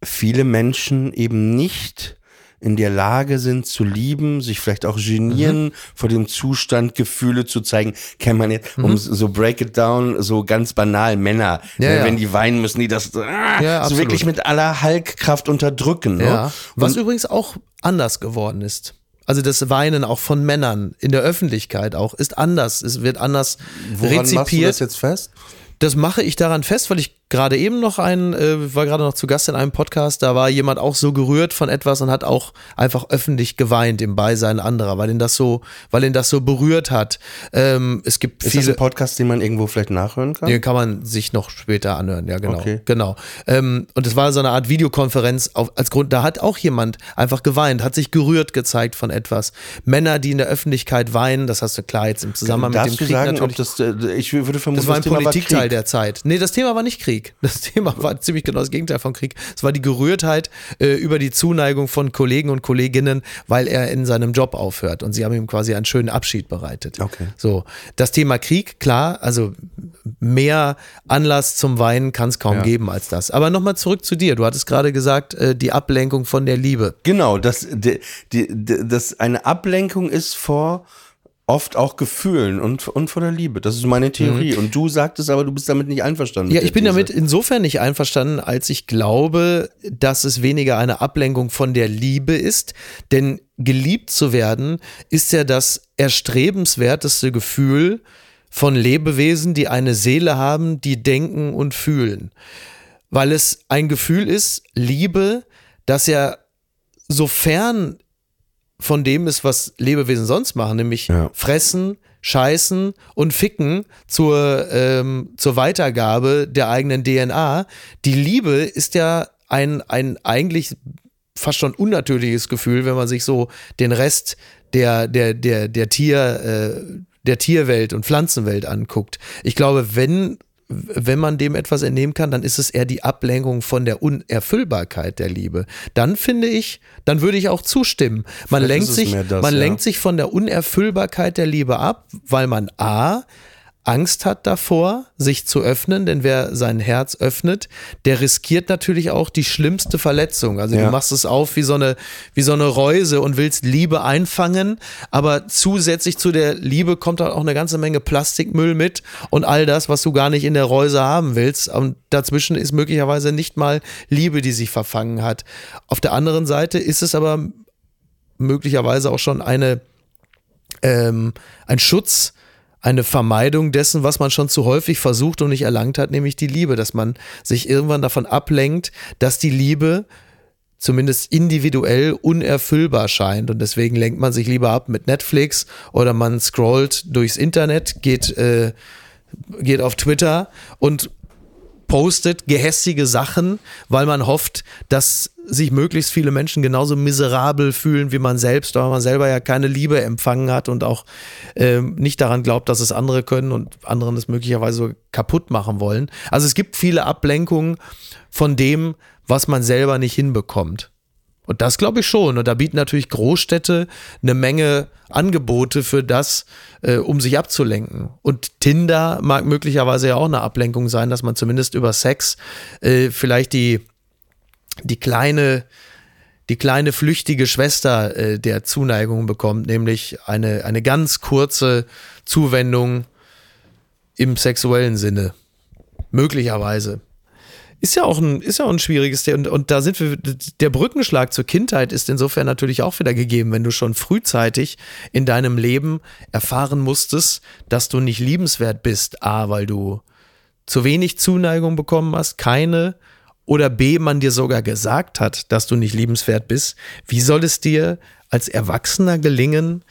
viele Menschen eben nicht in der Lage sind zu lieben, sich vielleicht auch genieren mhm. vor dem Zustand, Gefühle zu zeigen. Kennt man jetzt, mhm. um so break it down, so ganz banal Männer, ja, ne, ja. wenn die weinen müssen, die das ah, ja, so wirklich mit aller Halkkraft unterdrücken. Ne? Was übrigens auch anders geworden ist. Also das Weinen auch von Männern in der Öffentlichkeit auch ist anders. Es wird anders Woran rezipiert. Machst du das jetzt fest? Das mache ich daran fest, weil ich gerade eben noch ein, äh, war gerade noch zu Gast in einem Podcast, da war jemand auch so gerührt von etwas und hat auch einfach öffentlich geweint im Beisein anderer, weil ihn das so, weil ihn das so berührt hat. Ähm, es gibt Ist viele. das ein Podcast, den man irgendwo vielleicht nachhören kann? Den kann man sich noch später anhören, ja, genau. Okay. Genau. Ähm, und es war so eine Art Videokonferenz auf, als Grund, da hat auch jemand einfach geweint, hat sich gerührt gezeigt von etwas. Männer, die in der Öffentlichkeit weinen, das hast du klar jetzt im Zusammenhang Darfst mit dem Krieg sagen, natürlich. Das, äh, ich würde vermuten, das war ein Politikteil der Zeit. Nee, das Thema war nicht Krieg. Krieg. Das Thema war ziemlich genau das Gegenteil von Krieg. Es war die Gerührtheit äh, über die Zuneigung von Kollegen und Kolleginnen, weil er in seinem Job aufhört. Und sie haben ihm quasi einen schönen Abschied bereitet. Okay. So, das Thema Krieg, klar, also mehr Anlass zum Weinen kann es kaum ja. geben als das. Aber nochmal zurück zu dir. Du hattest gerade gesagt, äh, die Ablenkung von der Liebe. Genau, dass, die, die, dass eine Ablenkung ist vor oft auch Gefühlen und, und vor der Liebe. Das ist meine Theorie. Mhm. Und du sagtest aber, du bist damit nicht einverstanden. Ja, ich bin These. damit insofern nicht einverstanden, als ich glaube, dass es weniger eine Ablenkung von der Liebe ist. Denn geliebt zu werden ist ja das erstrebenswerteste Gefühl von Lebewesen, die eine Seele haben, die denken und fühlen. Weil es ein Gefühl ist, Liebe, das ja sofern von dem ist, was Lebewesen sonst machen, nämlich ja. fressen, scheißen und ficken zur, ähm, zur Weitergabe der eigenen DNA. Die Liebe ist ja ein, ein eigentlich fast schon unnatürliches Gefühl, wenn man sich so den Rest der, der, der, der Tier, äh, der Tierwelt und Pflanzenwelt anguckt. Ich glaube, wenn wenn man dem etwas entnehmen kann, dann ist es eher die Ablenkung von der Unerfüllbarkeit der Liebe. Dann finde ich, dann würde ich auch zustimmen. Man, lenkt sich, das, man ja. lenkt sich von der Unerfüllbarkeit der Liebe ab, weil man A, Angst hat davor, sich zu öffnen, denn wer sein Herz öffnet, der riskiert natürlich auch die schlimmste Verletzung. Also Ja. du machst es auf wie so eine wie so eine Reuse und willst Liebe einfangen, aber zusätzlich zu der Liebe kommt halt auch eine ganze Menge Plastikmüll mit und all das, was du gar nicht in der Reuse haben willst. Und dazwischen ist möglicherweise nicht mal Liebe, die sich verfangen hat. Auf der anderen Seite ist es aber möglicherweise auch schon eine ähm, ein Schutz, eine Vermeidung dessen, was man schon zu häufig versucht und nicht erlangt hat, nämlich die Liebe, dass man sich irgendwann davon ablenkt, dass die Liebe zumindest individuell unerfüllbar scheint. Und deswegen lenkt man sich lieber ab mit Netflix oder man scrollt durchs Internet, geht, äh, geht auf Twitter und postet gehässige Sachen, weil man hofft, dass sich möglichst viele Menschen genauso miserabel fühlen wie man selbst, weil man selber ja keine Liebe empfangen hat und auch ähm, nicht daran glaubt, dass es andere können und anderen es möglicherweise kaputt machen wollen. Also es gibt viele Ablenkungen von dem, was man selber nicht hinbekommt. Und das glaube ich schon. Und da bieten natürlich Großstädte eine Menge Angebote für das, äh, um sich abzulenken. Und Tinder mag möglicherweise ja auch eine Ablenkung sein, dass man zumindest über Sex äh, vielleicht die, die kleine, die kleine flüchtige Schwester äh, der Zuneigung bekommt, nämlich eine, eine ganz kurze Zuwendung im sexuellen Sinne. Möglicherweise. Ist ja auch ein, ist ja auch ein schwieriges Thema. Und, und da sind wir, der Brückenschlag zur Kindheit ist insofern natürlich auch wieder gegeben, wenn du schon frühzeitig in deinem Leben erfahren musstest, dass du nicht liebenswert bist. A, weil du zu wenig Zuneigung bekommen hast, keine, oder B, man dir sogar gesagt hat, dass du nicht liebenswert bist. Wie soll es dir als Erwachsener gelingen,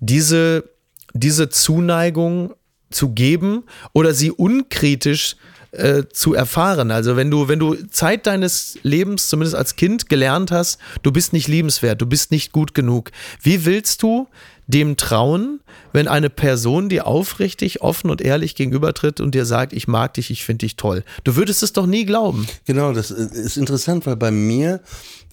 diese, diese Zuneigung zu geben oder sie unkritisch äh, zu erfahren. Also wenn du, wenn du Zeit deines Lebens, zumindest als Kind, gelernt hast, du bist nicht liebenswert, du bist nicht gut genug. Wie willst du dem trauen, wenn eine Person dir aufrichtig, offen und ehrlich gegenübertritt und dir sagt, ich mag dich, ich finde dich toll? Du würdest es doch nie glauben. Genau, das ist interessant, weil bei mir,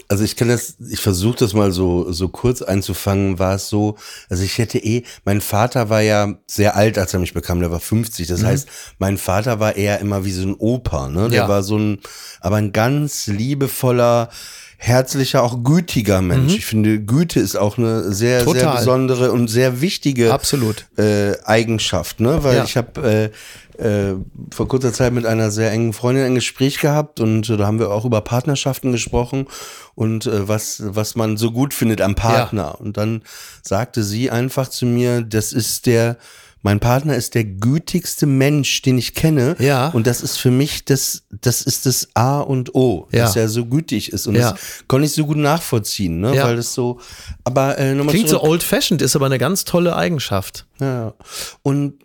also ich kann das, ich versuche das mal so, so kurz einzufangen, war es so, also ich hätte eh, mein Vater war ja sehr alt, als er mich bekam, der war 50, das heißt, mein Vater war eher immer wie so ein Opa, ne, der Ja. war so ein, aber ein ganz liebevoller, herzlicher, auch gütiger Mensch. Ich finde, Güte ist auch eine sehr, sehr Total. besondere und sehr wichtige Absolut. äh, Eigenschaft, ne? Weil Ja. ich habe äh, äh, vor kurzer Zeit mit einer sehr engen Freundin ein Gespräch gehabt und äh, da haben wir auch über Partnerschaften gesprochen und äh, was was man so gut findet am Partner. Und dann sagte sie einfach zu mir, das ist der mein Partner ist der gütigste Mensch, den ich kenne. Ja. Und das ist für mich das, das ist das A und O, Ja. dass er so gütig ist. Und Ja. das konnte ich so gut nachvollziehen, ne? Ja. Weil das so, aber äh, nochmal Klingt zurück. so old-fashioned, ist aber eine ganz tolle Eigenschaft. Ja. Und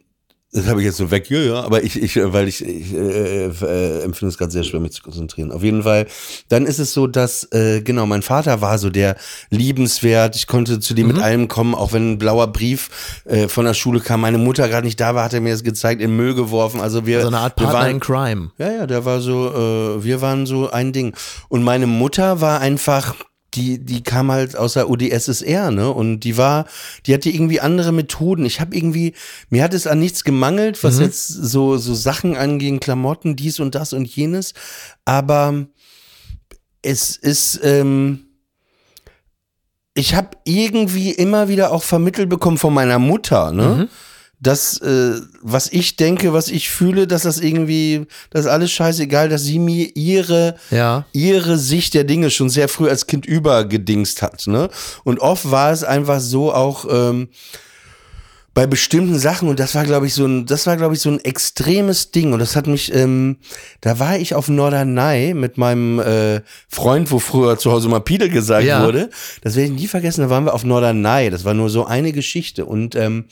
das habe ich jetzt so weg, ja, ja, aber ich, ich weil ich, ich äh, äh, empfinde es gerade sehr schwer, mich zu konzentrieren. Auf jeden Fall, dann ist es so, dass, äh, genau, mein Vater war so der liebenswert, ich konnte zu dem Mhm. mit allem kommen, auch wenn ein blauer Brief äh, von der Schule kam, meine Mutter gerade nicht da war, hat er mir das gezeigt, in Müll geworfen, also wir, So eine Art Partner waren, in Crime. ja, ja, der war so, äh, wir waren so ein Ding. Und meine Mutter war einfach, die, die kam halt aus der UdSSR, ne? Und die war, die hatte irgendwie andere Methoden. Ich habe irgendwie, mir hat es an nichts gemangelt, was jetzt so, so Sachen anging, Klamotten, dies und das und jenes. Aber es ist, ähm, ich habe irgendwie immer wieder auch vermittelt bekommen von meiner Mutter, ne? Dass äh, was ich denke, was ich fühle, dass das irgendwie, das ist alles scheißegal, dass sie mir ihre Ja. ihre Sicht der Dinge schon sehr früh als Kind übergedingst hat, ne? Und oft war es einfach so auch ähm, bei bestimmten Sachen und das war glaube ich so ein, das war glaube ich so ein extremes Ding und das hat mich, ähm, da war ich auf Norderney mit meinem äh, Freund, wo früher zu Hause mal Pidel gesagt Ja. wurde. Das werde ich nie vergessen. Da waren wir auf Norderney. Das war nur so eine Geschichte und ähm,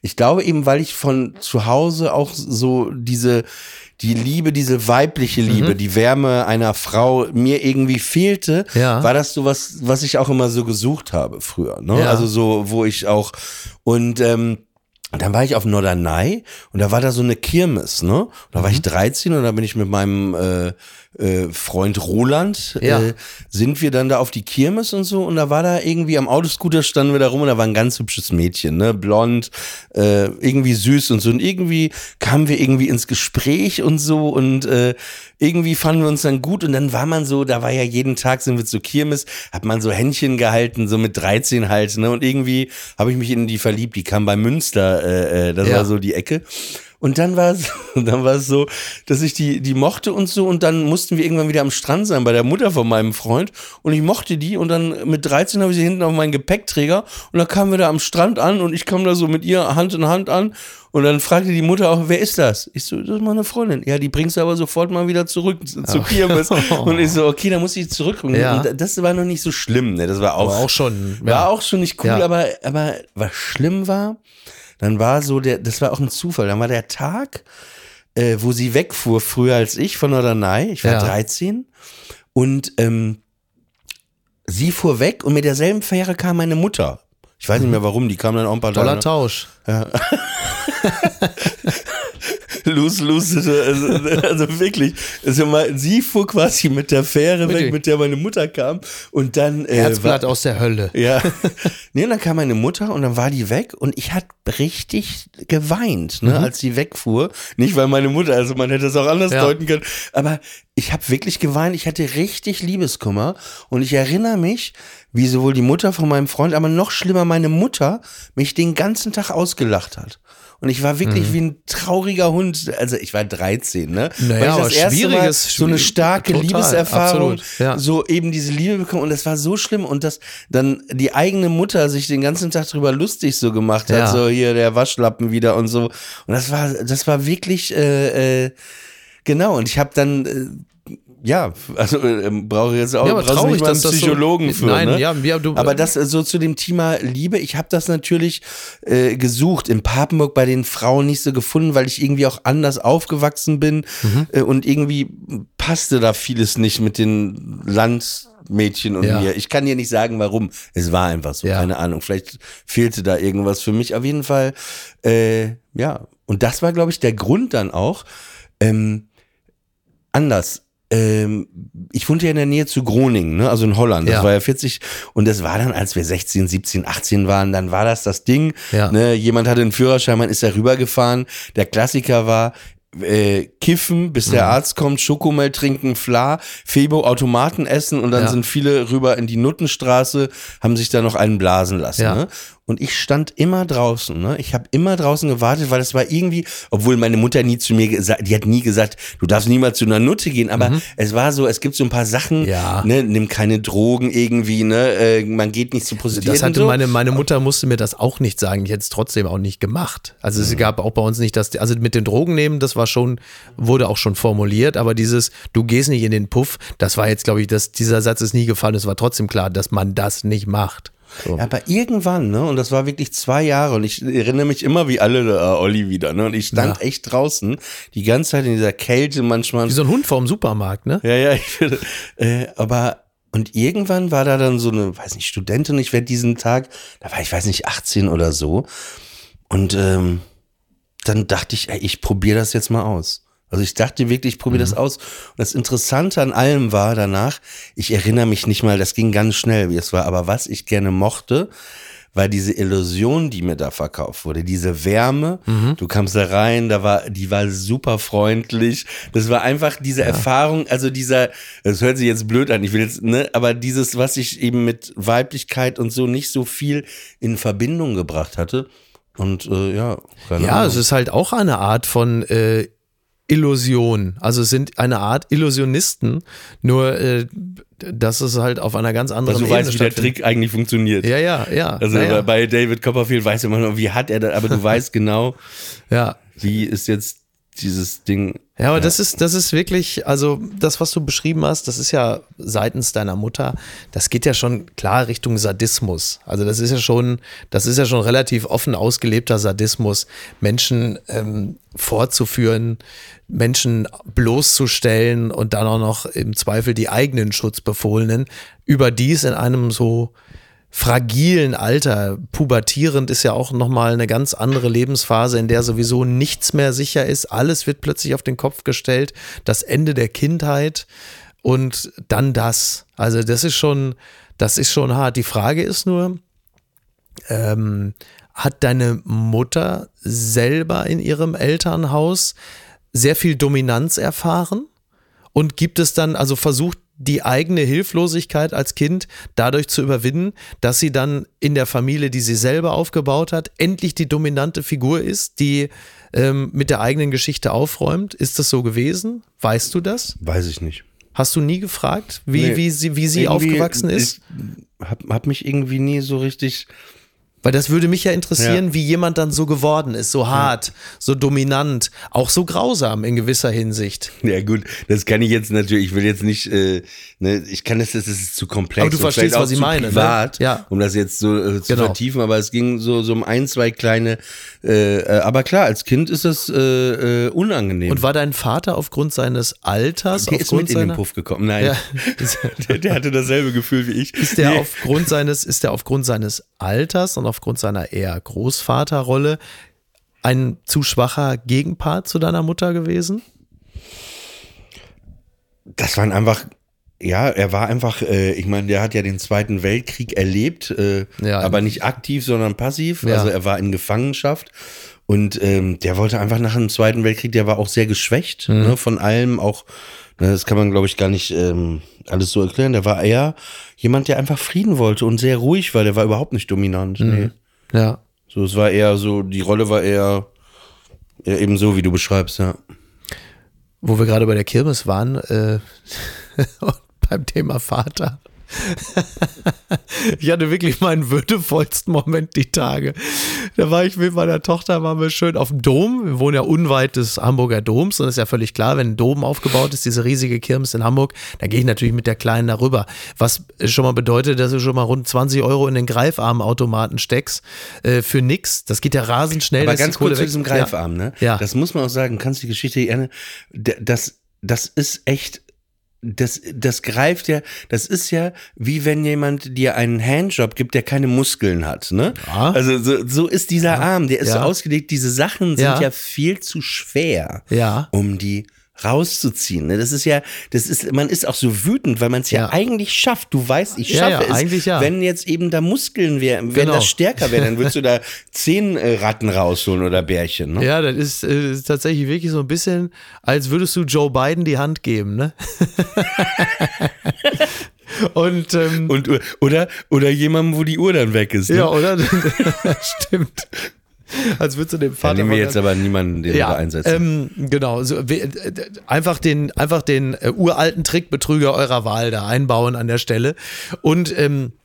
ich glaube eben, weil ich von zu Hause auch so diese die Liebe, diese weibliche Liebe, die Wärme einer Frau mir irgendwie fehlte, Ja. war das so was, was ich auch immer so gesucht habe früher. Ne? Ja. Also so, wo ich auch und ähm, und dann war ich auf Norderney und da war da so eine Kirmes, ne? Und da war ich 13 und da bin ich mit meinem äh, äh, Freund Roland, Ja. äh, sind wir dann da auf die Kirmes und so und da war da irgendwie am Autoscooter standen wir da rum und da war ein ganz hübsches Mädchen, ne, blond, äh, irgendwie süß und so und irgendwie kamen wir irgendwie ins Gespräch und so und äh, irgendwie fanden wir uns dann gut und dann war man so, da war ja jeden Tag sind wir zur Kirmes, hat man so Händchen gehalten, so mit 13 halt, ne, und irgendwie habe ich mich in die verliebt, die kam bei Münster, äh, äh, das Ja. war so die Ecke. Und dann war es, dann war es so, dass ich die, die mochte und so und dann mussten wir irgendwann wieder am Strand sein bei der Mutter von meinem Freund und ich mochte die und dann mit 13 habe ich sie hinten auf meinen Gepäckträger und dann kamen wir da am Strand an und ich kam da so mit ihr Hand in Hand an und dann fragte die Mutter auch, wer ist das? Ich so, das ist meine Freundin. Ja, die bringst du aber sofort mal wieder zurück zu, zu Kirmes. Und ich so, okay, dann muss ich zurückbringen. Ja. Und das war noch nicht so schlimm, ne? Das war auch, auch schon, war ja. auch schon nicht cool, Ja. aber, aber was schlimm war, dann war so der, das war auch ein Zufall, dann war der Tag, äh, wo sie wegfuhr, früher als ich von Norderney, ich war Ja. 13 und ähm, sie fuhr weg und mit derselben Fähre kam meine Mutter. Ich weiß nicht mehr warum, die kam dann auch ein paar Toller Tage. Tausch. Los, los, also, also wirklich. Also mal, sie fuhr quasi mit der Fähre weg, mit der meine Mutter kam und dann äh, war, Herzblatt aus der Hölle. Ja. Nee, und dann kam meine Mutter und dann war die weg und ich hatte richtig geweint, ne, Mhm. als sie wegfuhr. Nicht, weil meine Mutter, also man hätte es auch anders Ja. deuten können, aber ich habe wirklich geweint, ich hatte richtig Liebeskummer und ich erinnere mich, wie sowohl die Mutter von meinem Freund, aber noch schlimmer meine Mutter mich den ganzen Tag ausgelacht hat. Und ich war wirklich wie ein trauriger Hund. Also ich war 13, ne? Mhm. Naja, Weil ich das erste Mal schwieriges- so eine starke total, Liebeserfahrung, ja. so eben diese Liebe bekommen und das war so schlimm und dass dann die eigene Mutter sich den ganzen Tag drüber lustig so gemacht hat, Ja. so hier der Waschlappen wieder und so und das war das war wirklich äh, äh, genau und ich habe dann äh, ja, also äh, brauche jetzt auch Ja, aber traurig, nicht mal einen das so- Psychologen für. Nein, ne? ja, ja, du- aber das äh, so zu dem Thema Liebe, ich habe das natürlich äh, gesucht in Papenburg bei den Frauen nicht so gefunden, weil ich irgendwie auch anders aufgewachsen bin Mhm. äh, und irgendwie passte da vieles nicht mit den Landmädchen und Ja. mir. Ich kann dir nicht sagen, warum. Es war einfach so, Ja. keine Ahnung. Vielleicht fehlte da irgendwas für mich. Auf jeden Fall, äh, ja. Und das war, glaube ich, der Grund dann auch. Ähm, anders. Ähm, ich wohnte ja in der Nähe zu Groningen, ne? also in Holland. Das Ja. war ja 40. Und das war dann, als wir 16, 17, 18 waren, dann war das das Ding. Ja. Ne? Jemand hatte einen Führerschein, man ist da rübergefahren. Der Klassiker war, äh, kiffen, bis Mhm. der Arzt kommt, Schokomel trinken, Fla, Febo, Automaten essen und dann Ja. sind viele rüber in die Nuttenstraße, haben sich da noch einen blasen lassen. Ja. Ne? Und ich stand immer draußen. Ne? Ich habe immer draußen gewartet, weil das war irgendwie, obwohl meine Mutter nie zu mir gesagt, die hat nie gesagt, du darfst niemals zu einer Nutte gehen, aber es war so, es gibt so ein paar Sachen, Mhm. Ja. ne, nimm keine Drogen irgendwie, ne, äh, man geht nicht zu Prostituierten. Das hatte so. meine, meine Mutter musste mir das auch nicht sagen. Ich hätte es trotzdem auch nicht gemacht. Also Mhm. es gab auch bei uns nicht das, also mit den Drogen nehmen, das war schon, wurde auch schon formuliert, aber dieses, du gehst nicht in den Puff, das war jetzt, glaube ich, das, dieser Satz ist nie gefallen. Es war trotzdem klar, dass man das nicht macht. So. Ja, aber irgendwann, ne, und das war wirklich zwei Jahre, und ich erinnere mich immer wie alle, äh, Olli wieder, ne, und ich stand Ja. echt draußen, die ganze Zeit in dieser Kälte manchmal. Wie so ein Hund vorm Supermarkt, ne? Ja, ja, ich, äh, aber und irgendwann war da dann so eine, weiß nicht, Studentin, ich werde diesen Tag, da war ich, weiß nicht, 18 oder so. Und ähm, dann dachte ich, ey, ich probiere das jetzt mal aus. Also ich dachte wirklich, ich probiere das aus. Und das Interessante an allem war danach, ich erinnere mich nicht mal, das ging ganz schnell, wie es war, aber was ich gerne mochte, war diese Illusion, die mir da verkauft wurde, diese Wärme. Du kamst da rein, da war, die war super freundlich. Das war einfach diese Erfahrung, also dieser, das hört sich jetzt blöd an, ich will jetzt, ne, aber dieses, was ich eben mit Weiblichkeit und so nicht so viel in Verbindung gebracht hatte. Und äh, ja, keine Ja, Ahnung. es ist halt auch eine Art von äh, Illusion. Also sind eine Art Illusionisten, nur äh, dass es halt auf einer ganz anderen also du Ebene weißt, wie der. Trick eigentlich funktioniert. Ja, ja, ja. Also ja, ja. bei David Copperfield weiß man wie hat er das, aber du weißt genau, ja. wie ist jetzt dieses Ding. Ja, aber das ist, das ist wirklich, also das, was du beschrieben hast, das ist ja seitens deiner Mutter, das geht ja schon klar Richtung Sadismus. Also das ist ja schon, das ist ja schon relativ offen ausgelebter Sadismus, Menschen ähm, vorzuführen, Menschen bloßzustellen und dann auch noch im Zweifel die eigenen Schutzbefohlenen, überdies in einem so fragilen Alter, pubertierend ist ja auch nochmal eine ganz andere Lebensphase, in der sowieso nichts mehr sicher ist. Alles wird plötzlich auf den Kopf gestellt. Das Ende der Kindheit und dann das. Also das ist schon, das ist schon hart. Die Frage ist nur, ähm, hat deine Mutter selber in ihrem Elternhaus sehr viel Dominanz erfahren? Und gibt es dann, also versucht die eigene Hilflosigkeit als Kind dadurch zu überwinden, dass sie dann in der Familie, die sie selber aufgebaut hat, endlich die dominante Figur ist, die ähm, mit der eigenen Geschichte aufräumt? Ist das so gewesen? Weißt du das? Weiß ich nicht. Hast du nie gefragt, wie, Nee. wie sie, wie sie aufgewachsen ist? Ich hab, hab mich irgendwie nie so richtig. Weil das würde mich ja interessieren, wie jemand dann so geworden ist, so hart, so dominant, auch so grausam in gewisser Hinsicht. Ja gut, das kann ich jetzt natürlich. Ich will jetzt nicht. Äh, ne, ich kann das. Das ist zu komplex. Aber du verstehst, was ich zu meine, ne? Privat, Ja. Um das jetzt so äh, zu Genau. vertiefen. Aber es ging so so um ein zwei kleine. Äh, äh, aber klar, als Kind ist das äh, äh, unangenehm. Und war dein Vater aufgrund seines Alters, der ist mit in den Puff gekommen. Nein, Ja. der, der hatte dasselbe Gefühl wie ich. ist der Nee. aufgrund seines, ist der aufgrund seines Alters und aufgrund seiner eher Großvaterrolle ein zu schwacher Gegenpart zu deiner Mutter gewesen? das waren einfach, ja, er war einfach, äh, ich meine, der hat ja den Zweiten Weltkrieg erlebt, äh, Ja. aber nicht aktiv, sondern passiv. Ja. Also er war in Gefangenschaft. Und ähm, der wollte einfach nach dem Zweiten Weltkrieg, der war auch sehr geschwächt Mhm. ne, von allem, auch, ne, das kann man, glaube ich, gar nicht ähm, alles so erklären. Der war eher jemand, der einfach Frieden wollte und sehr ruhig war. Der war überhaupt nicht dominant. Mhm. Nee. Ja. So, es war eher so, die Rolle war eher, eher eben so, wie du beschreibst, ja. Wo wir gerade bei der Kirmes waren, äh, und beim Thema Vater. Ich hatte wirklich meinen würdevollsten Moment die Tage. Da war ich mit meiner Tochter, waren wir schön auf dem Dom. Wir wohnen ja unweit des Hamburger Doms und ist ja völlig klar, wenn ein Dom aufgebaut ist, diese riesige Kirmes in Hamburg, dann gehe ich natürlich mit der Kleinen darüber. Was schon mal bedeutet, dass du schon mal rund 20 Euro in den Greifarmautomaten steckst äh, für nix. Das geht ja rasend schnell. Aber ganz kurz zu diesem Greifarm, ne? Ja. Das muss man auch sagen, kannst die Geschichte gerne, das, das ist echt, das, das greift ja, das ist ja wie wenn jemand dir einen Handjob gibt, der keine Muskeln hat, ne? Ja. Also so, so ist dieser Arm, der ist so Ja. ausgelegt, diese Sachen sind Ja. ja, viel zu schwer, Ja. um die rauszuziehen. Ne? Das ist ja, das ist, man ist auch so wütend, weil man es ja. Ja. eigentlich schafft. Du weißt, ich Ja, schaffe ja, es. eigentlich ja. Wenn jetzt eben da Muskeln wären, wenn Genau. das stärker wäre, dann würdest du da zehn äh, Ratten rausholen oder Bärchen. Ne? Ja, das ist, äh, tatsächlich wirklich so ein bisschen, als würdest du Joe Biden die Hand geben, ne? Und ähm, Und, oder, oder jemandem, wo die Uhr dann weg ist. Ne? ja, oder? Stimmt. Als würdest du dem Da Vater nehmen wir jetzt aber niemanden, den wir da einsetzen. Ähm, genau, so, we- äh, einfach den, einfach den äh, uralten Trickbetrüger eurer Wahl da einbauen an der Stelle. Und ähm, ja,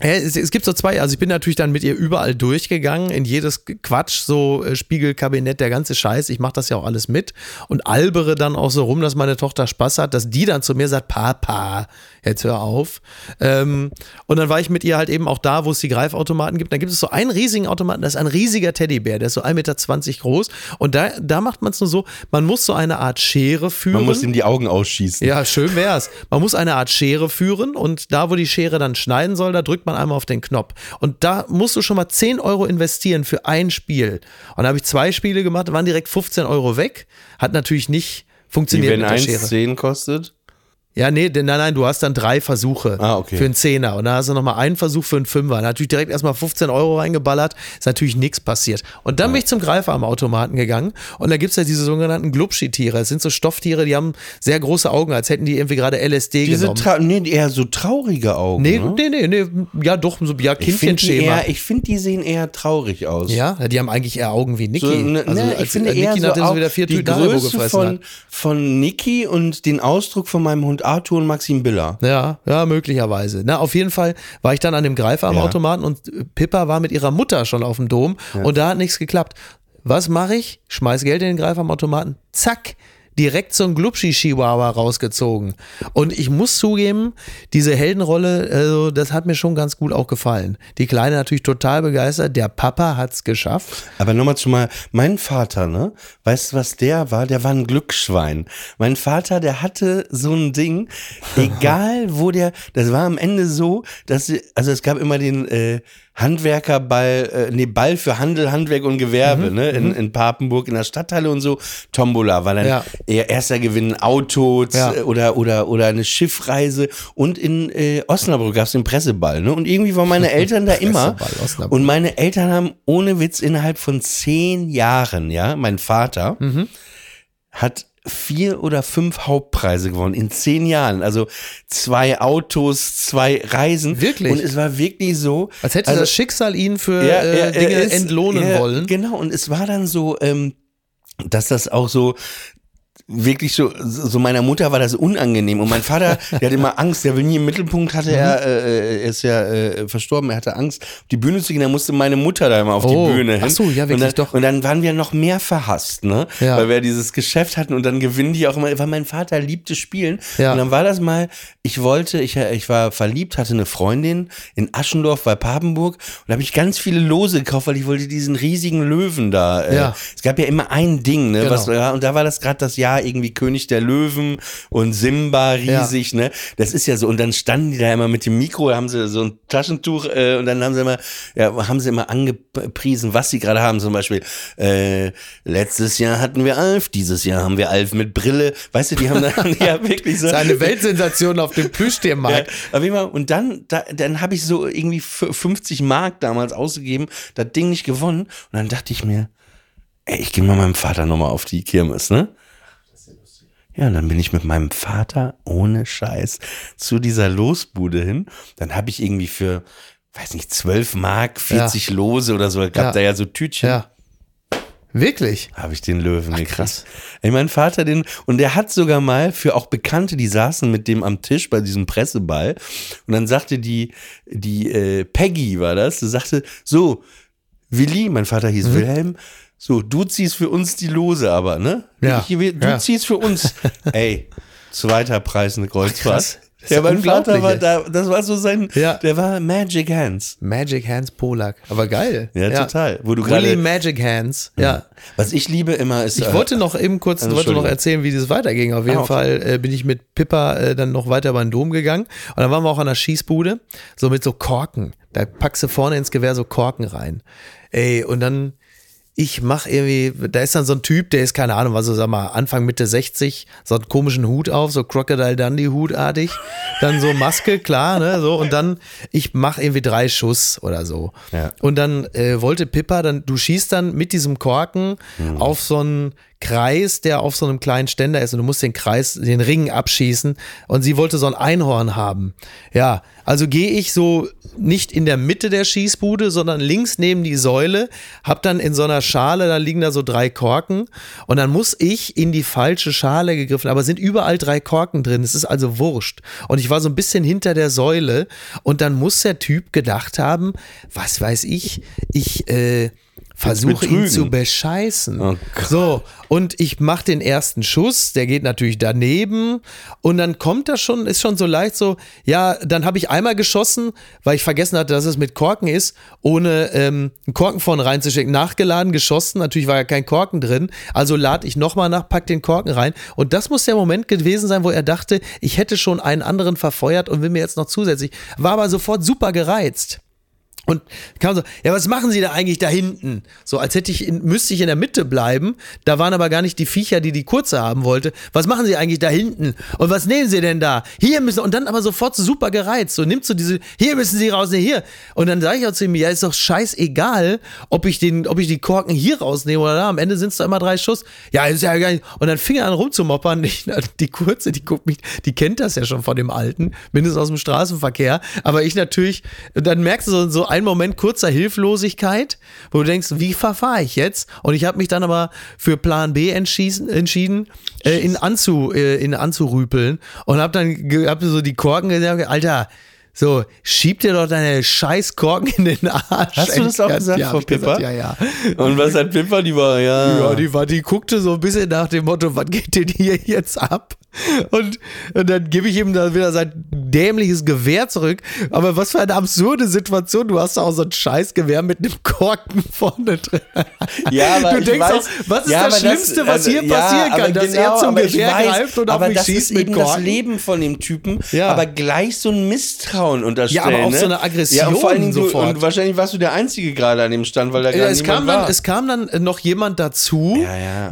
es, es gibt so zwei, also ich bin natürlich dann mit ihr überall durchgegangen, in jedes Quatsch, so äh, Spiegelkabinett, der ganze Scheiß, ich mache das ja auch alles mit und albere dann auch so rum, dass meine Tochter Spaß hat, dass die dann zu mir sagt, Papa, jetzt hör auf. Ähm, und dann war ich mit ihr halt eben auch da, wo es die Greifautomaten gibt. Da gibt es so einen riesigen Automaten, das ist ein riesiger Teddybär, der ist so 1,20 Meter groß und da, da macht man es nur so, man muss so eine Art Schere führen. Man muss ihm die Augen ausschießen. Ja, schön wär's. Man muss eine Art Schere führen und da, wo die Schere dann schneiden soll, da drückt man einmal auf den Knopf. Und da musst du schon mal 10 Euro investieren für ein Spiel. Und da habe ich zwei Spiele gemacht, waren direkt 15 Euro weg. Hat natürlich nicht Wie funktioniert wenn mit der eins Schere. 10 kostet. Ja, nee, denn- nein, nein, du hast dann drei Versuche Ah, okay. für einen Zehner und dann hast du nochmal einen Versuch für einen Fünfer. Natürlich direkt erstmal 15 Euro reingeballert, ist natürlich nichts passiert. Und dann bin ich zum Greifarmautomaten gegangen und da gibt's ja diese sogenannten Glubschi-Tiere. Das sind so Stofftiere, die haben sehr große Augen, als hätten die irgendwie gerade LSD Diese genommen. tra nee, eher so traurige Augen. Nee, ne? nee, nee, nee, ja doch, so ja, Ich finde, die, Kindchenschema. find, die sehen eher traurig aus. Ja, die haben eigentlich eher Augen wie Niki. So, ne, also, ne, ich finde als eher Niki so auch wieder vier die Tüten Größe von, hat. von Niki und den Ausdruck von meinem Hund Arthur und Maxim Biller. Ja, ja, möglicherweise. Na, auf jeden Fall war ich dann an dem Greifarmautomaten und äh, Pippa war mit ihrer Mutter schon auf dem Dom und da hat nichts geklappt. Was mache ich? Schmeiß Geld in den Greifarmautomaten. Zack. Direkt so ein Glubschi-Chihuahua rausgezogen. Und ich muss zugeben, diese Heldenrolle, also das hat mir schon ganz gut auch gefallen. Die Kleine natürlich total begeistert, der Papa hat's geschafft. Aber nochmal zu mal, mein Vater, ne? Weißt du, was der war? Der war ein Glücksschwein. Mein Vater, der hatte so ein Ding, egal wo der, das war am Ende so, dass, also es gab immer den äh, Handwerkerball, äh, nee, Ball für Handel, Handwerk und Gewerbe, ne? In, in Papenburg, in der Stadthalle und so. Tombola war dann Ja. eher erster Gewinn ein Auto Ja. z- oder, oder, oder eine Schiffreise. Und in äh, Osnabrück gab es den Presseball, ne? Und irgendwie waren meine Eltern da immer. Und meine Eltern haben ohne Witz innerhalb von zehn Jahren, ja, mein Vater Mhm. hat vier oder fünf Hauptpreise gewonnen in zehn Jahren. Also zwei Autos, zwei Reisen. Wirklich? Und es war wirklich so. Als hätte also, das Schicksal ihn für ja, äh, Dinge ist- entlohnen ja, wollen. Genau, und es war dann so, ähm, dass das auch so wirklich so, so meiner Mutter war das unangenehm und mein Vater, der hatte immer Angst, der will nie im Mittelpunkt, hatte er, äh, er ist ja äh, verstorben, er hatte Angst, auf die Bühne zu gehen, da musste meine Mutter da immer auf Oh, die Bühne hin. ach so, ja, wirklich und dann, doch. Und dann waren wir noch mehr verhasst, ne, Ja. weil wir dieses Geschäft hatten und dann gewinnen die auch immer, weil mein Vater liebte Spielen Ja. und dann war das mal, ich wollte, ich, ich war verliebt, hatte eine Freundin in Aschendorf bei Papenburg und da habe ich ganz viele Lose gekauft, weil ich wollte diesen riesigen Löwen da. Äh, Ja. Es gab ja immer ein Ding, ne? Genau. Was, ja, und da war das gerade das Jahr irgendwie König der Löwen und Simba riesig, ne? Das ist ja so. Und dann standen die da immer mit dem Mikro, da haben sie so ein Taschentuch äh, und dann haben sie immer, ja, haben sie immer angepriesen, was sie gerade haben. Zum Beispiel, äh, letztes Jahr hatten wir Alf, dieses Jahr haben wir Alf mit Brille. Weißt du, die haben dann ja wirklich so. Das ist eine Weltsensation auf dem Ja, Plüschtiermarkt. auf jeden Fall. Und dann, da, dann habe ich so irgendwie f- 50 Mark damals ausgegeben, das Ding nicht gewonnen. Und dann dachte ich mir, ey, ich gehe mal meinem Vater nochmal auf die Kirmes, ne? Ja, dann bin ich mit meinem Vater ohne Scheiß zu dieser Losbude hin. Dann habe ich irgendwie für, weiß nicht, 12 Mark, 40 Lose oder so, gab Ja. da ja so Tütchen. Ja. Wirklich? Habe ich den Löwen gekriegt. krass. Ey, mein Vater, den, und der hat sogar mal für auch Bekannte, die saßen mit dem am Tisch bei diesem Presseball. Und dann sagte die, die äh, Peggy war das, sagte, so, Willi, mein Vater hieß Mhm. Wilhelm, so, du ziehst für uns die Lose aber, ne? Ja. Ich, du Ja. ziehst für uns. Ey, zweiter Preis eine Kreuzfahrt. Ja, ja mein Vater war da, das war so sein, Ja. der war Magic Hands. Magic Hands Polak. Aber geil. Ja, total. Wo du gerade- Magic Hands. Ja. Was ich liebe immer ist. Ich äh, wollte noch eben kurz, also, wollte noch erzählen, wie das weiterging. Auf jeden Ah, okay. Fall äh, bin ich mit Pippa äh, dann noch weiter über den Dom gegangen. Und dann waren wir auch an der Schießbude, so mit so Korken. Da packst du vorne ins Gewehr so Korken rein. Ey, und dann, ich mach irgendwie, da ist dann so ein Typ, der ist, keine Ahnung, was so, sag mal, Anfang, Mitte 60, so einen komischen Hut auf, so Crocodile Dundee Hutartig. Dann so Maske, klar, ne, so. Und dann, ich mach irgendwie drei Schuss oder so. Ja. Und dann äh, wollte Pippa, dann, du schießt dann mit diesem Korken Mhm. auf so einen Kreis, der auf so einem kleinen Ständer ist und du musst den Kreis, den Ring abschießen und sie wollte so ein Einhorn haben. Ja, also gehe ich so nicht in der Mitte der Schießbude, sondern links neben die Säule, hab dann in so einer Schale, da liegen da so drei Korken und dann muss ich in die falsche Schale gegriffen, aber sind überall drei Korken drin, es ist also wurscht. Und ich war so ein bisschen hinter der Säule und dann muss der Typ gedacht haben, was weiß ich, ich äh, versuche ihn zu bescheißen. Oh so, und ich mache den ersten Schuss, der geht natürlich daneben. Und dann kommt das schon, ist schon so leicht so, ja, dann habe ich einmal geschossen, weil ich vergessen hatte, dass es mit Korken ist, ohne ähm, einen Korken vorne reinzuschicken, nachgeladen, geschossen, natürlich war ja kein Korken drin, also lade ich nochmal nach, pack den Korken rein. Und das muss der Moment gewesen sein, wo er dachte, ich hätte schon einen anderen verfeuert und will mir jetzt noch zusätzlich, war aber sofort super gereizt. Und kam so, ja, was machen Sie da eigentlich da hinten? So, als hätte ich in, müsste ich in der Mitte bleiben. Da waren aber gar nicht die Viecher, die die kurze haben wollte. Was machen Sie eigentlich da hinten? Und was nehmen Sie denn da? Hier müssen, und dann aber sofort so super gereizt. So, nimmst du diese, hier müssen Sie rausnehmen, hier. Und dann sage ich auch zu ihm, ja, ist doch scheißegal, ob ich den, ob ich die Korken hier rausnehme oder da. Am Ende sind es doch immer drei Schuss. Ja, ist ja gar nicht. Und dann fing er an rumzumoppern. Ich, die kurze, die guckt mich, die kennt das ja schon von dem Alten, mindestens aus dem Straßenverkehr. Aber ich natürlich, dann merkst du so, so einen Moment kurzer Hilflosigkeit, wo du denkst, wie verfahre ich jetzt? Und ich habe mich dann aber für Plan B entschieden, äh, ihn, anzu, äh, ihn anzurüpeln und habe dann hab so die Korken gesagt, Alter, So, schieb dir doch deine Scheißkorken in den Arsch. Hast du das auch gesagt, ja, Frau hab ich gesagt, Pippa? Ja, ja. Und was hat Pippa? Die war, ja. Ja, die, war, die guckte so ein bisschen nach dem Motto, was geht denn hier jetzt ab? Und, und dann gebe ich ihm da wieder sein dämliches Gewehr zurück. Aber was für eine absurde Situation. Du hast da auch so ein Scheißgewehr mit einem Korken vorne drin. Ja, aber du denkst weiß, auch, was ist ja, das Schlimmste, was also, hier ja, passieren kann? Dass er zum Gewehr weiß, greift und auf aber mich das schießt ist mit eben das Korken. Leben von dem Typen, Ja. aber gleich so ein Misstrauen unterstellen. Ja, aber auch ne? so eine Aggression Ja, und vor allen Dingen du, sofort. und wahrscheinlich warst du der Einzige gerade an dem Stand, weil da Ja, gar es, kam war. dann, es kam dann noch jemand dazu,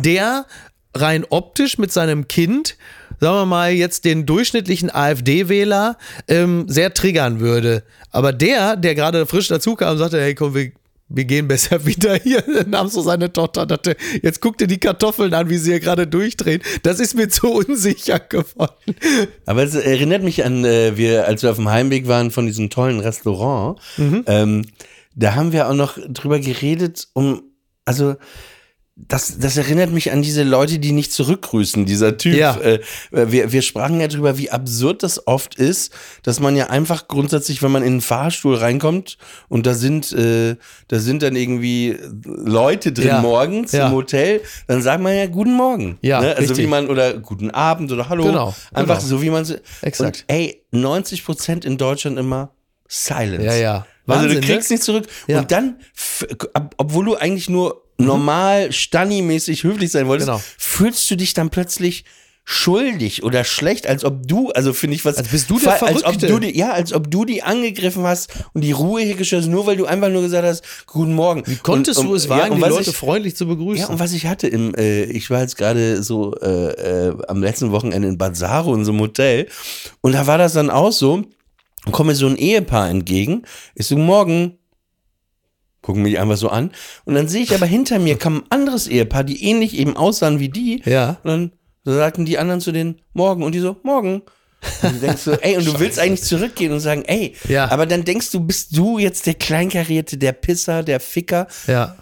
der rein optisch mit seinem Kind, sagen wir mal, jetzt den durchschnittlichen AfD-Wähler ähm, sehr triggern würde. Aber der, der gerade frisch dazu kam, sagte, hey komm, wir, wir gehen besser wieder hier. Dann nahm so seine Tochter, dachte, jetzt guck dir die Kartoffeln an, wie sie hier gerade durchdrehen. Das ist mir zu unsicher geworden. Aber es erinnert mich an, äh, wir, als wir auf dem Heimweg waren von diesem tollen Restaurant, Mhm. ähm, da haben wir auch noch drüber geredet, um, also das, das erinnert mich an diese Leute, die nicht zurückgrüßen, dieser Typ. Ja. Äh, wir, wir sprachen ja drüber, wie absurd das oft ist, dass man ja einfach grundsätzlich, wenn man in einen Fahrstuhl reinkommt und da sind, äh, da sind dann irgendwie Leute drin Ja. morgens Ja. im Hotel, dann sagt man ja Guten Morgen. Ja, ne? Also richtig. wie man, oder Guten Abend oder Hallo. Genau, Einfach genau. so, wie man es. Exakt. Und ey, 90 Prozent in Deutschland immer Silence. Ja, ja. Also Wahnsinn, du kriegst ne? nicht zurück. Ja. Und dann, obwohl du eigentlich nur normal, Stanni-mäßig höflich sein wolltest, Genau. fühlst du dich dann plötzlich schuldig oder schlecht, als ob du, also finde ich was, Als bist du der als ob Verrückte. du die, ja, als ob du die angegriffen hast und die Ruhe hier hast, nur weil du einfach nur gesagt hast, guten Morgen. Wie konntest und, du und, es wagen, ja, und die Leute ich, freundlich zu begrüßen? ja, und was ich hatte im, äh, ich war jetzt gerade so äh, äh, am letzten Wochenende in Bad Saro in so einem Hotel und da war das dann auch so, kommt mir so ein Ehepaar entgegen, ich so, morgen, gucken mich einfach so an und dann sehe ich aber hinter mir kam ein anderes Ehepaar, die ähnlich eben aussahen wie die Ja. und dann sagten die anderen zu denen, morgen und die so, morgen. Und du denkst so, ey, und du willst eigentlich zurückgehen und sagen, ey, Ja. aber dann denkst du, bist du jetzt der Kleinkarierte, der Pisser, der Ficker? Ja.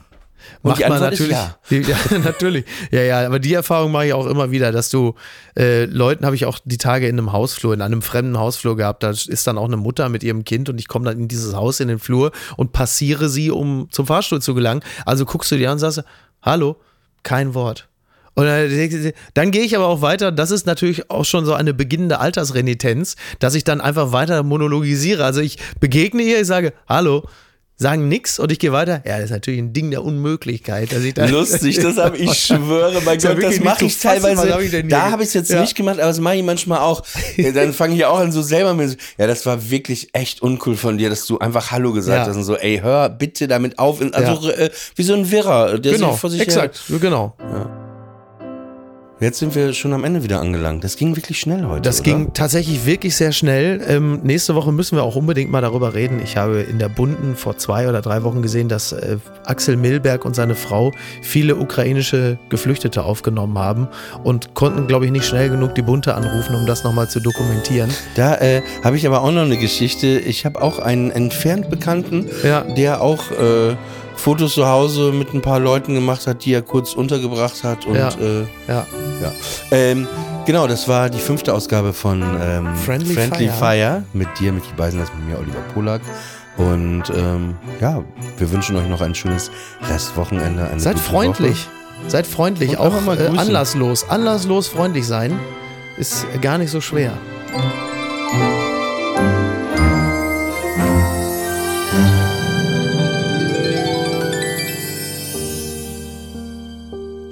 Und Macht die man Antwort natürlich. ja. Die, ja, natürlich. Ja, ja, aber die Erfahrung mache ich auch immer wieder, dass du äh, Leuten habe ich auch die Tage in einem Hausflur, in einem fremden Hausflur gehabt. Da ist dann auch eine Mutter mit ihrem Kind und ich komme dann in dieses Haus in den Flur und passiere sie, um zum Fahrstuhl zu gelangen. Also guckst du dir an und sagst, hallo, kein Wort. Und dann, dann gehe ich aber auch weiter. Das ist natürlich auch schon so eine beginnende Altersrenitenz, dass ich dann einfach weiter monologisiere. Also ich begegne ihr, ich sage, hallo, sagen nix und ich gehe weiter. Ja, das ist natürlich ein Ding der Unmöglichkeit. Dass ich da Lustig, das habe ich schwöre, mein ja Gott, das mache ich teilweise. hab ich da habe ich es jetzt Ja. nicht gemacht, aber das mache ich manchmal auch. Ja, Dann fange ich auch an so selber mit, ja, das war wirklich echt uncool von dir, dass du einfach Hallo gesagt Ja. hast und so, ey, hör bitte damit auf. Also äh, wie so ein Wirrer, der Genau, sich vor sich exakt, genau. Jetzt sind wir schon am Ende wieder angelangt. Das ging wirklich schnell heute. Das oder? ging tatsächlich wirklich sehr schnell. Ähm, nächste Woche müssen wir auch unbedingt mal darüber reden. Ich habe in der Bunden vor zwei oder drei Wochen gesehen, dass äh, Axel Milberg und seine Frau viele ukrainische Geflüchtete aufgenommen haben und konnten, glaube ich, nicht schnell genug die Bunte anrufen, um das nochmal zu dokumentieren. Da äh, habe ich aber auch noch eine Geschichte. Ich habe auch einen entfernt Bekannten, Ja. der auch äh, Fotos zu Hause mit ein paar Leuten gemacht hat, die er kurz untergebracht hat. Und Ja. äh, Ja. ja. Ähm, genau, das war die fünfte Ausgabe von ähm, Friendly Fire. Fire. mit dir, Micky Beisenherz, mit mir, Oliver Polak. Und ähm, ja, wir wünschen euch noch ein schönes Restwochenende. Seid freundlich. Seid freundlich. Und auch mal äh, anlasslos. Anlasslos freundlich sein ist gar nicht so schwer.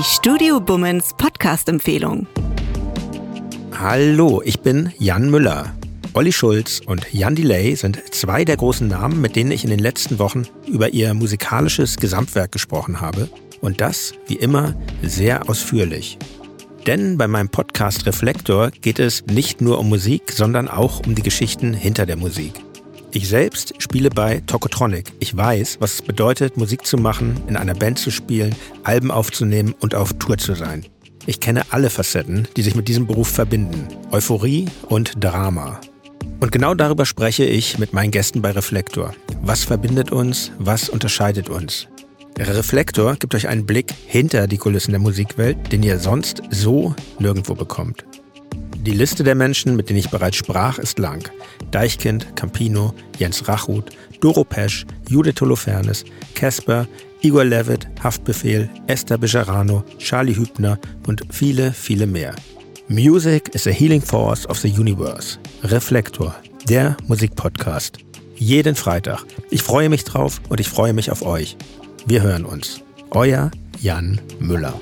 Die Studio Bummens Podcast-Empfehlung. Hallo, ich bin Jan Müller. Olli Schulz und Jan Delay sind zwei der großen Namen, mit denen ich in den letzten Wochen über ihr musikalisches Gesamtwerk gesprochen habe. Und das, wie immer, sehr ausführlich. Denn bei meinem Podcast Reflektor geht es nicht nur um Musik, sondern auch um die Geschichten hinter der Musik. Ich selbst spiele bei Tokotronic. Ich weiß, was es bedeutet, Musik zu machen, in einer Band zu spielen, Alben aufzunehmen und auf Tour zu sein. Ich kenne alle Facetten, die sich mit diesem Beruf verbinden. Euphorie und Drama. Und genau darüber spreche ich mit meinen Gästen bei Reflektor. Was verbindet uns? Was unterscheidet uns? Reflektor gibt euch einen Blick hinter die Kulissen der Musikwelt, den ihr sonst so nirgendwo bekommt. Die Liste der Menschen, mit denen ich bereits sprach, ist lang. Deichkind, Campino, Jens Rachut, Doro Pesch, Judith Holofernes, Casper, Igor Levitt, Haftbefehl, Esther Bejarano, Charlie Hübner und viele, viele mehr. Music is a healing force of the universe. Reflektor, der Musikpodcast. Jeden Freitag. Ich freue mich drauf und ich freue mich auf euch. Wir hören uns. Euer Jan Müller.